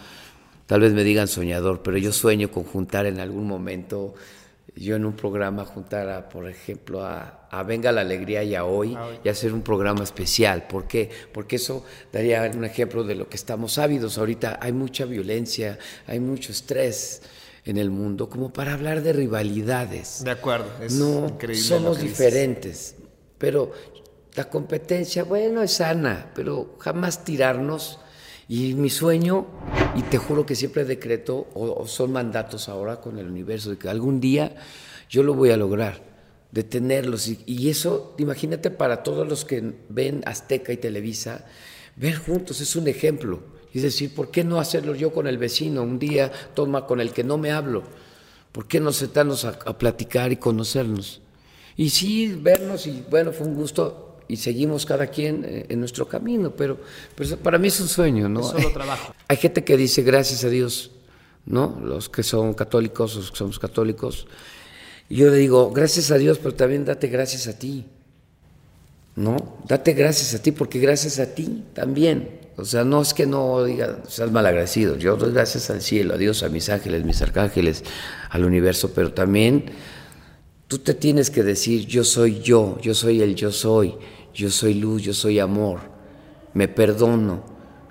tal vez me digan soñador, pero yo sueño con juntar en algún momento, yo en un programa juntar por ejemplo, a, a Venga la Alegría y a hoy, y hacer un programa especial. ¿Por qué? Porque eso daría un ejemplo de lo que estamos ávidos. Ahorita hay mucha violencia, hay mucho estrés en el mundo, como para hablar de rivalidades. De acuerdo, es no, increíble. Somos diferentes. Pero la competencia, bueno, es sana, pero jamás tirarnos. Y mi sueño, y te juro que siempre decreto, o, son mandatos ahora con el universo, de que algún día yo lo voy a lograr, detenerlos. Y, y eso, imagínate para todos los que ven Azteca y Televisa, ver juntos es un ejemplo. Es decir, ¿por qué no hacerlo yo con el vecino? Un día toma con el que no me hablo. ¿Por qué no sentarnos a platicar y conocernos? Y sí, vernos y bueno, fue un gusto y seguimos cada quien eh, en nuestro camino, pero, pero para mí es un sueño, ¿no? Es solo <laughs> trabajo. Hay gente que dice gracias a Dios, ¿no? Los que son católicos, los que somos católicos. Y yo le digo, gracias a Dios, pero también date gracias a ti, ¿no? Date gracias a ti, porque gracias a ti también. O sea, no es que no diga, seas malagradecido. Yo doy gracias al cielo, a Dios, a mis ángeles, mis arcángeles, al universo, pero también Tú te tienes que decir, yo soy yo, yo soy el yo soy, yo soy luz, yo soy amor, me perdono.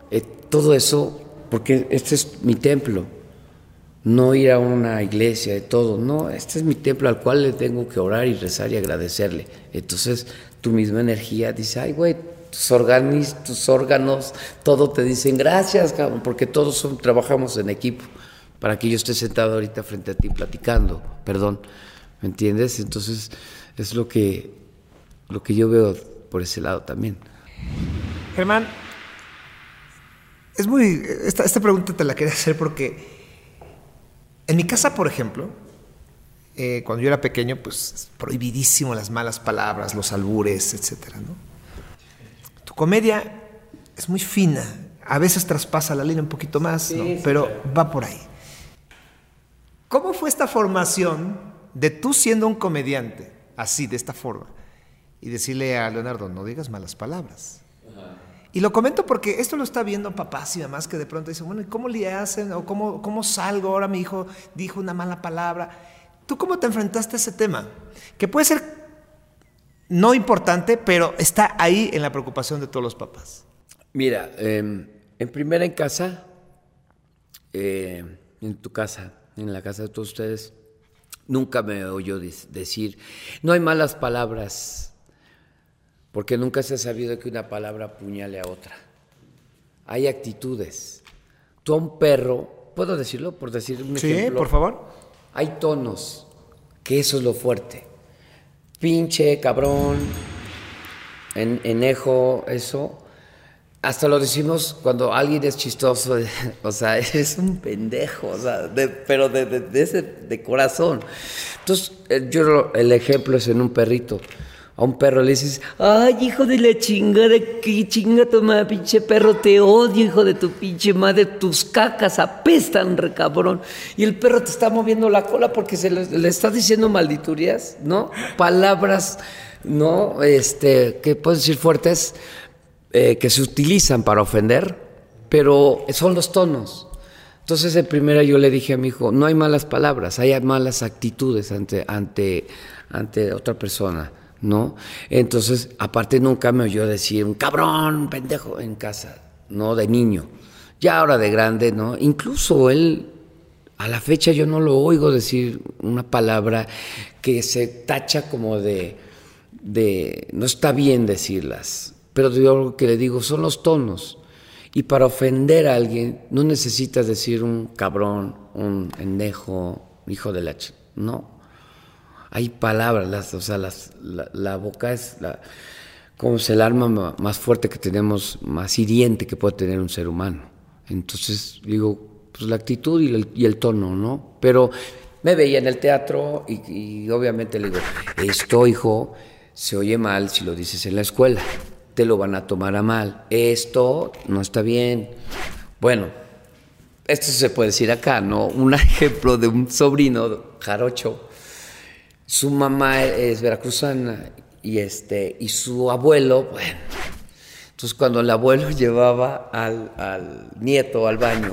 Eh, todo eso, porque este es mi templo. No ir a una iglesia de todo, no, este es mi templo al cual le tengo que orar y rezar y agradecerle. Entonces tu misma energía dice, ay güey, tus órganos, tus órganos, todo te dicen gracias, cabrón, porque todos son, trabajamos en equipo para que yo esté sentado ahorita frente a ti platicando, perdón. ¿Me entiendes? Entonces es lo que, lo que yo veo por ese lado también. Germán, es muy. Esta, esta pregunta te la quería hacer porque en mi casa, por ejemplo, eh, cuando yo era pequeño, pues prohibidísimo las malas palabras, los albures, etc. ¿no? Tu comedia es muy fina, a veces traspasa la línea un poquito más, ¿no? pero va por ahí. ¿Cómo fue esta formación de tú siendo un comediante, así, de esta forma, y decirle a Leonardo, no digas malas palabras. Y lo comento porque esto lo está viendo papás y mamás que de pronto dicen, bueno, ¿y cómo le hacen? ¿O cómo, cómo salgo? Ahora mi hijo dijo una mala palabra. ¿Tú cómo te enfrentaste a ese tema? Que puede ser no importante, pero está ahí en la preocupación de todos los papás. Mira, em, en primera en casa, eh, en tu casa, en la casa de todos ustedes, Nunca me oyó decir, no hay malas palabras. porque nunca se ha sabido que una palabra apuñale a otra. Hay actitudes. Tú a un perro, ¿puedo decirlo? Por decir un Sí, ejemplo. por favor. Hay tonos, que eso es lo fuerte. Pinche, cabrón, en, enejo, eso. Hasta lo decimos cuando alguien es chistoso, <laughs> o sea, es un pendejo, o sea, de- pero de, de- de ese, de corazón. Entonces, yo el ejemplo es en un perrito. A un perro le dices, ay, hijo de la chingada, que chinga madre, pinche perro, te odio, hijo de tu pinche madre, tus cacas apestan, re cabrón. Y el perro te está moviendo la cola porque se le, le está diciendo malditurías, ¿no? Palabras, ¿no? Este, que puedes decir fuertes, eh, que se utilizan para ofender, pero son los tonos. Entonces, en primera yo le dije a mi hijo, no hay malas palabras, hay malas actitudes ante, ante, ante otra persona, ¿no? Entonces, aparte nunca me oyó decir un cabrón, un pendejo en casa, ¿no? De niño. Ya ahora de grande, ¿no? Incluso él, a la fecha yo no lo oigo decir una palabra que se tacha como de, de no está bien decirlas, pero yo lo que le digo son los tonos. Y para ofender a alguien no necesitas decir un cabrón, un endejo, hijo de la... No. Hay palabras, las, o sea, las, la, boca es la, como es el arma ma- más fuerte que tenemos, más hiriente que puede tener un ser humano. Entonces, digo, pues la actitud y el, y el tono, ¿no? Pero me veía en el teatro y, y obviamente le digo, esto, hijo, se oye mal si lo dices en la escuela, te lo van a tomar a mal, esto no está bien. Bueno, esto se puede decir acá, ¿no? Un <laughs> ejemplo de un sobrino jarocho su mamá es veracruzana y este y su abuelo, bueno. Entonces cuando el abuelo <laughs> llevaba al, nieto al baño,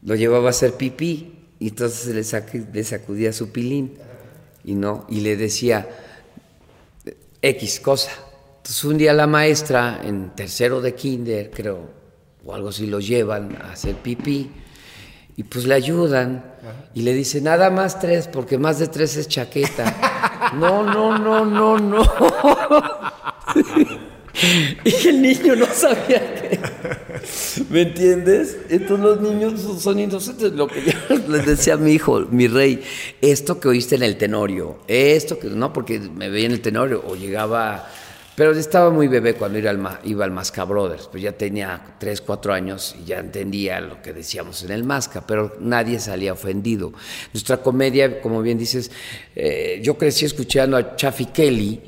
lo llevaba a hacer pipí y entonces le, le sacudía su pilín y no y le decía X cosa. Entonces un día la maestra en tercero de kinder, creo, o algo así, lo llevan a hacer pipí y pues le ayudan y le dice nada más tres porque más de tres es chaqueta. <laughs> No, no, no, no, no. <laughs> Y el niño no sabía que. ¿Me entiendes? Entonces los niños son inocentes. Lo que yo <laughs> les decía a mi hijo, mi rey, esto que oíste en el tenorio, esto que no, porque me veía en el tenorio o llegaba. Pero estaba muy bebé cuando iba al, iba al Masca Brothers, pues ya tenía 3, 4 años y ya entendía lo que decíamos en el Masca, pero nadie salía ofendido. Nuestra comedia, como bien dices, eh, yo crecí escuchando a Chaffy Kelly,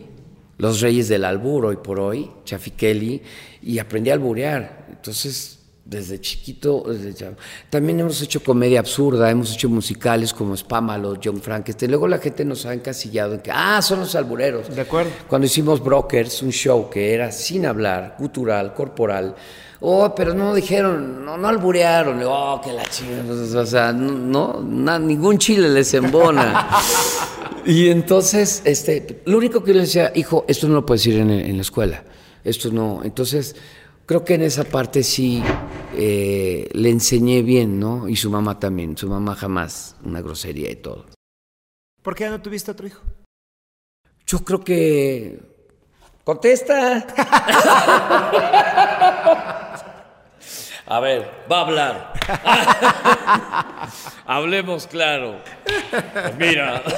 los reyes del albur hoy por hoy, Chaffy Kelly, y aprendí a alburear. Entonces, desde chiquito, desde chavo. también hemos hecho comedia absurda, hemos hecho musicales como Spámalo, John Frankenstein. Luego la gente nos ha encasillado en que, ah, son los albureros. De acuerdo. Cuando hicimos Brokers, un show que era sin hablar, cultural, corporal. Oh, pero no dijeron, no, no alburearon. Oh, que la chingada. O sea, no, no, ningún chile les embona. <laughs> Y entonces, este, lo único que yo le decía, hijo, esto no lo puedes decir en, en la escuela. Esto no. Entonces, creo que en esa parte sí eh, le enseñé bien, ¿no? Y su mamá también. Su mamá jamás una grosería y todo. ¿Por qué ya no tuviste otro hijo? Yo creo que. ¡Contesta! <laughs> A ver, va a hablar. <laughs> Hablemos claro. Mira. <laughs>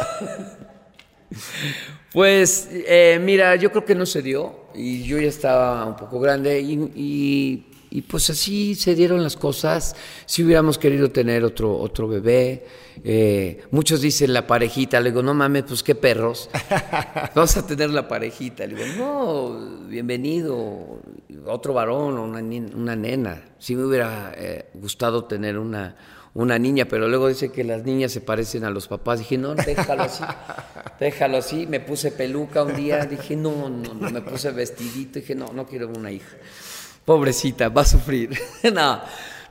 Pues, eh, mira, yo creo que no se dio y yo ya estaba un poco grande y, y- y, pues así se dieron las cosas. Si hubiéramos querido tener otro, otro bebé, eh, muchos dicen la parejita, le digo, no mames, pues qué perros, <laughs> vamos a tener la parejita. Le digo, no, bienvenido, otro varón o una, una nena. Sí me hubiera eh, gustado tener una, una niña, pero luego dice que las niñas se parecen a los papás. Dije, no, déjalo así, déjalo así. Me puse peluca un día, dije, no, no, no, me puse vestidito, dije, no, no quiero una hija. Pobrecita, va a sufrir. <laughs> no,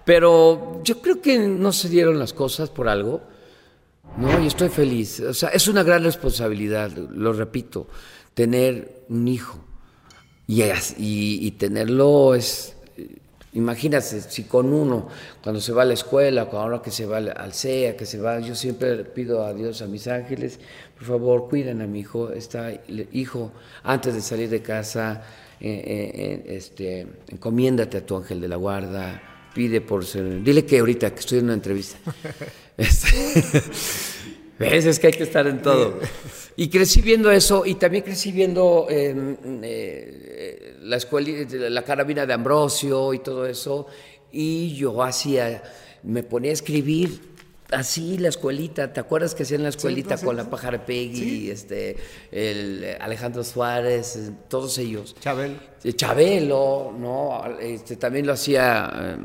pero yo creo que no se dieron las cosas por algo. No, y estoy feliz. O sea, es una gran responsabilidad, lo repito, tener un hijo. Y, y, y tenerlo es, Imagínate, si con uno, cuando se va a la escuela, ahora que se va al CEA, que se va, yo siempre pido a Dios, a mis ángeles, por favor, cuiden a mi hijo, está hijo, antes de salir de casa, eh, eh, eh, este, encomiéndate a tu ángel de la guarda, pide por ser, dile que ahorita que estoy en una entrevista. <laughs> Este, <laughs> ¿Ves? Es que hay que estar en todo. Y crecí viendo eso y también crecí viendo la, escuela, la carabina de Ambrosio y todo eso. Y yo hacía, me ponía a escribir así la escuelita, ¿te acuerdas que hacían la escuelita con la pájara Peggy, este, el Alejandro Suárez, eh, todos ellos? Chabelo. Eh, Chabelo, ¿no? Este, también lo hacía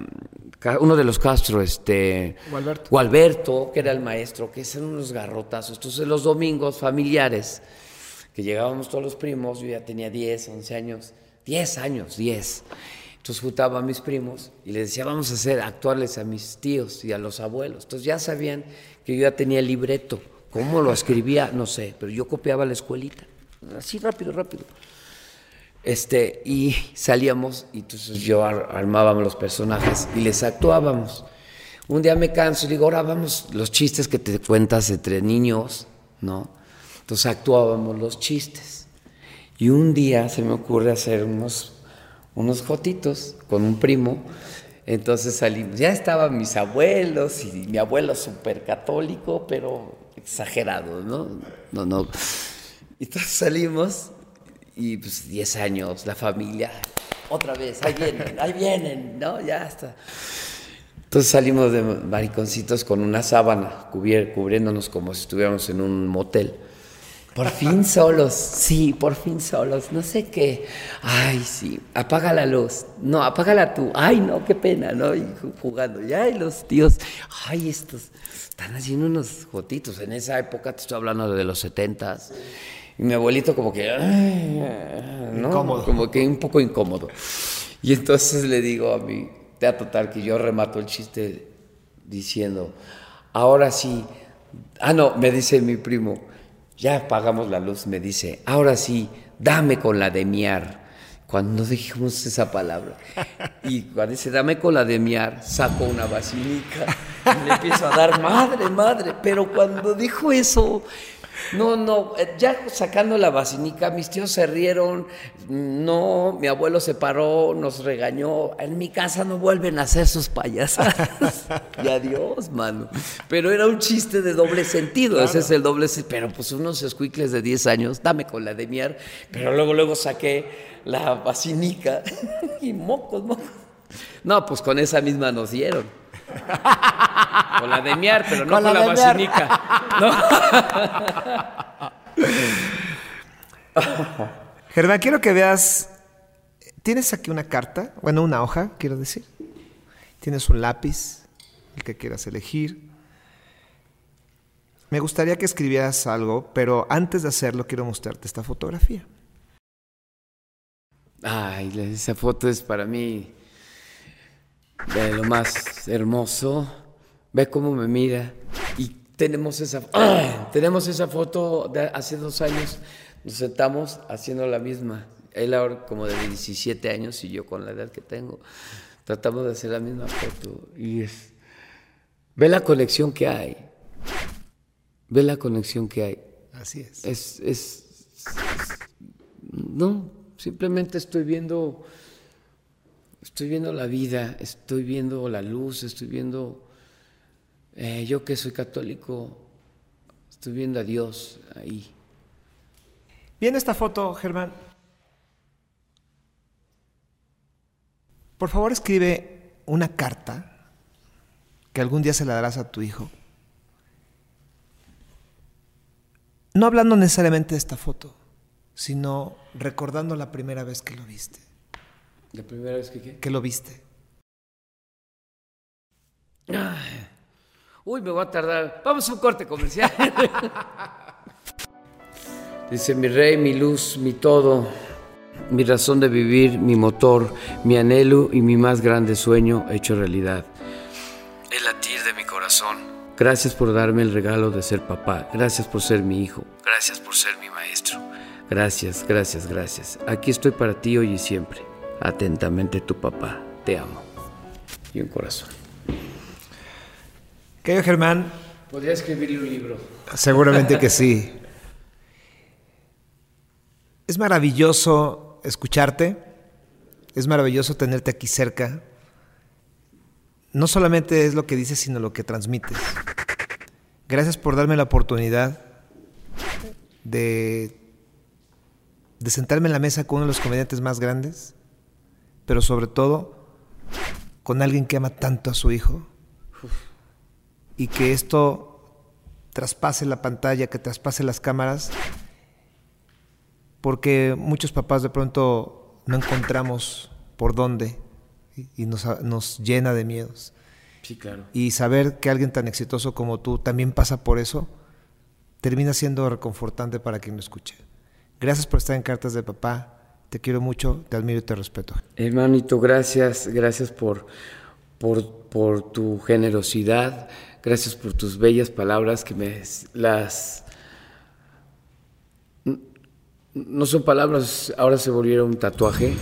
eh, uno de los Castro, este. Gualberto. Gualberto, que era el maestro, que eran unos garrotazos. Entonces, los domingos familiares, que llegábamos todos los primos, yo ya tenía 10, 11 años, 10 años, 10. Entonces juntaba a mis primos y les decía, vamos a hacer actuarles a mis tíos y a los abuelos. Entonces ya sabían que yo ya tenía el libreto. ¿Cómo lo escribía? No sé, pero yo copiaba la escuelita. Así rápido, rápido. Este, y salíamos y entonces yo armábamos los personajes y les actuábamos. Un día me canso y digo, ahora vamos los chistes que te cuentas entre niños, ¿no? Entonces actuábamos los chistes. Y un día se me ocurre hacer unos unos jotitos con un primo. Entonces salimos, ya estaban mis abuelos y mi abuelo súper católico, pero exagerado, ¿no? No, no. Entonces salimos y pues 10 años, la familia, otra vez, ahí vienen, ahí vienen, ¿no? Ya está. Entonces salimos de mariconcitos con una sábana cubriéndonos como si estuviéramos en un motel. Por fin solos, sí, por fin solos, no sé qué. Ay, sí, apaga la luz. No, apágala tú. Ay, no, qué pena, ¿no? Y jugando. Ya, y los tíos, ay, estos están haciendo unos jotitos. En esa época te estoy hablando de los setentas. Y mi abuelito como que, ¿no? Incómodo. Como que un poco incómodo. Y entonces le digo a mi tía total que yo remato el chiste diciendo, ahora sí, ah, no, me dice mi primo, ya apagamos la luz, me dice, ahora sí, dame con la de miar. Cuando dijimos esa palabra, <laughs> y cuando dice, dame con la de miar, saco una basinica y le empiezo a dar, madre, madre. Pero cuando dijo eso, no, no, eh, ya sacando la basinica, mis tíos se rieron, no, mi abuelo se paró, nos regañó, en mi casa no vuelven a hacer sus payasas. <laughs> y adiós, mano. Pero era un chiste de doble sentido, ese es el doble sentido. Pero pues unos escuicles de 10 años, dame con la de miar, pero luego, luego saqué la basinica <laughs> y mocos, mocos. No, pues con esa misma nos dieron. <laughs> Con la de miar, pero no con, la, basinica. <laughs> Germán, quiero que veas. Tienes aquí una carta, bueno, una hoja, quiero decir. Tienes un lápiz, el que quieras elegir. Me gustaría que escribieras algo, pero antes de hacerlo quiero mostrarte esta fotografía. Ay, esa foto es para mí de lo más hermoso. Ve cómo me mira. Y tenemos esa, <clears throat> tenemos esa foto de hace dos años. Nos sentamos haciendo la misma. Él ahora como de 17 años y yo con la edad que tengo. Tratamos de hacer la misma foto. Y es. Ve la conexión que hay. Ve la conexión que hay. Así es. Es. es no, simplemente estoy viendo Estoy viendo la vida, estoy viendo la luz, estoy viendo, eh, yo que soy católico, estoy viendo a Dios ahí. Viene esta foto, Germán. Por favor, escribe una carta que algún día se la darás a tu hijo. No hablando necesariamente de esta foto, sino recordando la primera vez que lo viste. ¿La primera vez que qué? Que lo viste. Uy, me voy a tardar. Vamos a un corte comercial. <laughs> Dice mi rey, mi luz, mi todo, mi razón de vivir, mi motor, mi anhelo y mi más grande sueño hecho realidad. El latir de mi corazón. Gracias por darme el regalo de ser papá. Gracias por ser mi hijo. Gracias por ser mi maestro. Gracias, gracias, gracias. Aquí estoy para ti hoy y siempre. Atentamente tu papá. Te amo. y un corazón. Querido Germán. Podría escribirle un libro. Seguramente que sí. Es maravilloso escucharte, es maravilloso tenerte aquí cerca. No solamente es lo que dices, sino lo que transmites. Gracias por darme la oportunidad de, de sentarme en la mesa con uno de los comediantes más grandes, pero sobre todo con alguien que ama tanto a su hijo y que esto traspase la pantalla, que traspase las cámaras, porque muchos papás de pronto no encontramos por dónde y nos, nos llena de miedos. Sí, claro. Y saber que alguien tan exitoso como tú también pasa por eso, termina siendo reconfortante para quien lo escuche. Gracias por estar en Cartas de Papá. Te quiero mucho, te admiro y te respeto. Hermanito, gracias, gracias por, por, tu generosidad, gracias por tus bellas palabras que me las no son palabras, ahora se volvieron un tatuaje,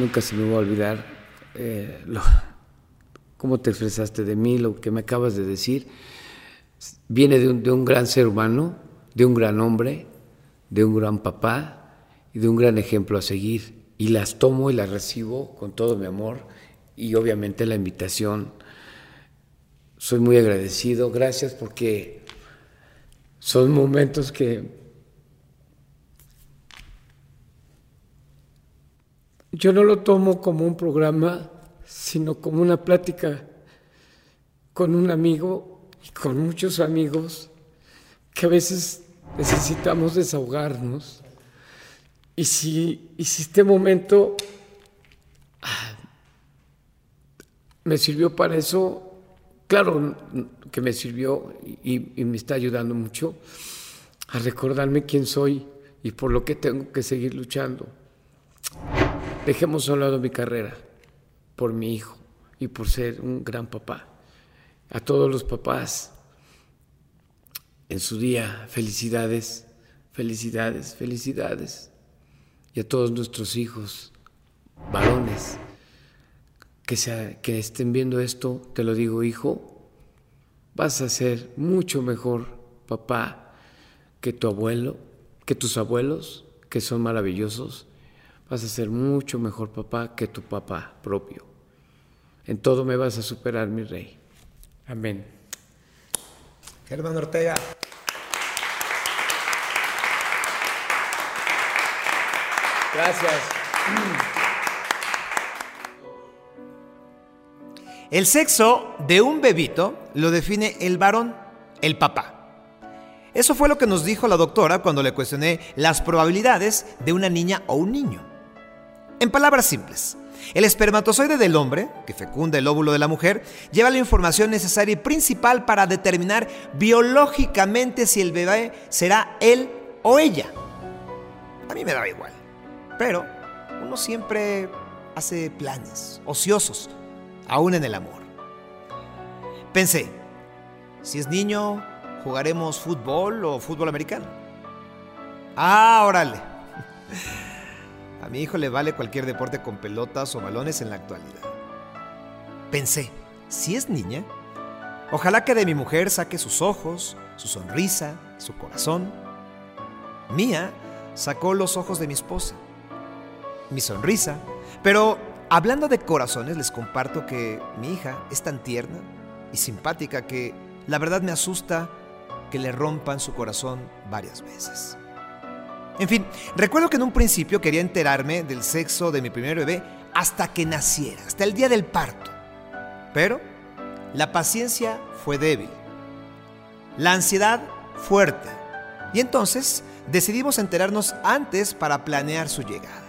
nunca se me va a olvidar eh, cómo te expresaste de mí, lo que me acabas de decir, viene de un, de un gran ser humano, de un gran hombre, de un gran papá y de un gran ejemplo a seguir. Y las tomo y las recibo con todo mi amor y obviamente la invitación. Soy muy agradecido, gracias porque son momentos que yo no lo tomo como un programa, sino como una plática con un amigo y con muchos amigos que a veces necesitamos desahogarnos. Y si, y este momento ah, me sirvió para eso, claro que me sirvió y me está ayudando mucho a recordarme quién soy y por lo que tengo que seguir luchando. Dejemos a un lado mi carrera por mi hijo y por ser un gran papá. A todos los papás, en su día, felicidades, felicidades, felicidades. Y a todos nuestros hijos, varones, que, sea, que estén viendo esto, te lo digo, hijo, vas a ser mucho mejor papá que tu abuelo, que tus abuelos, que son maravillosos vas a ser mucho mejor papá que tu papá propio. En todo me vas a superar, mi rey. Amén. Germán Ortega. Gracias. El sexo de un bebito lo define el varón, el papá. Eso fue lo que nos dijo la doctora cuando le cuestioné las probabilidades de una niña o un niño. En palabras simples, el espermatozoide del hombre, que fecunda el óvulo de la mujer, lleva la información necesaria y principal para determinar biológicamente si el bebé será él o ella. A mí me daba igual, pero uno siempre hace planes ociosos, aún en el amor. Pensé, si es niño, jugaremos fútbol o fútbol americano. Ah, órale. <laughs> A mi hijo le vale cualquier deporte con pelotas o balones en la actualidad. Pensé, si es niña, ojalá que de mi mujer saque sus ojos, su sonrisa, su corazón. Mía sacó los ojos de mi esposa, mi sonrisa. Pero hablando de corazones, les comparto que mi hija es tan tierna y simpática que la verdad me asusta que le rompan su corazón varias veces. En fin, recuerdo que en un principio quería enterarme del sexo de mi primer bebé hasta que naciera, hasta el día del parto. Pero la paciencia fue débil, la ansiedad fuerte. Y entonces decidimos enterarnos antes para planear su llegada.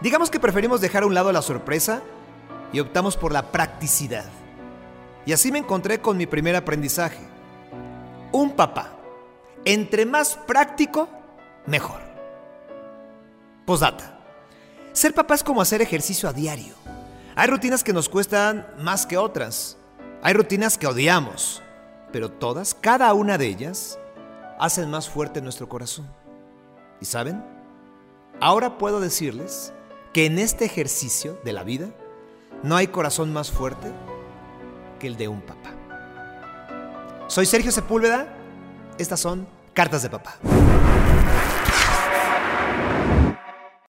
Digamos que preferimos dejar a un lado la sorpresa y optamos por la practicidad. Y así me encontré con mi primer aprendizaje. Un papá, entre más práctico, mejor. Postdata. Ser papá es como hacer ejercicio a diario. Hay rutinas que nos cuestan más que otras. Hay rutinas que odiamos. Pero todas, cada una de ellas, hacen más fuerte nuestro corazón. ¿Y saben? Ahora puedo decirles que en este ejercicio de la vida no hay corazón más fuerte que el de un papá. Soy Sergio Sepúlveda. Estas son Cartas de Papá.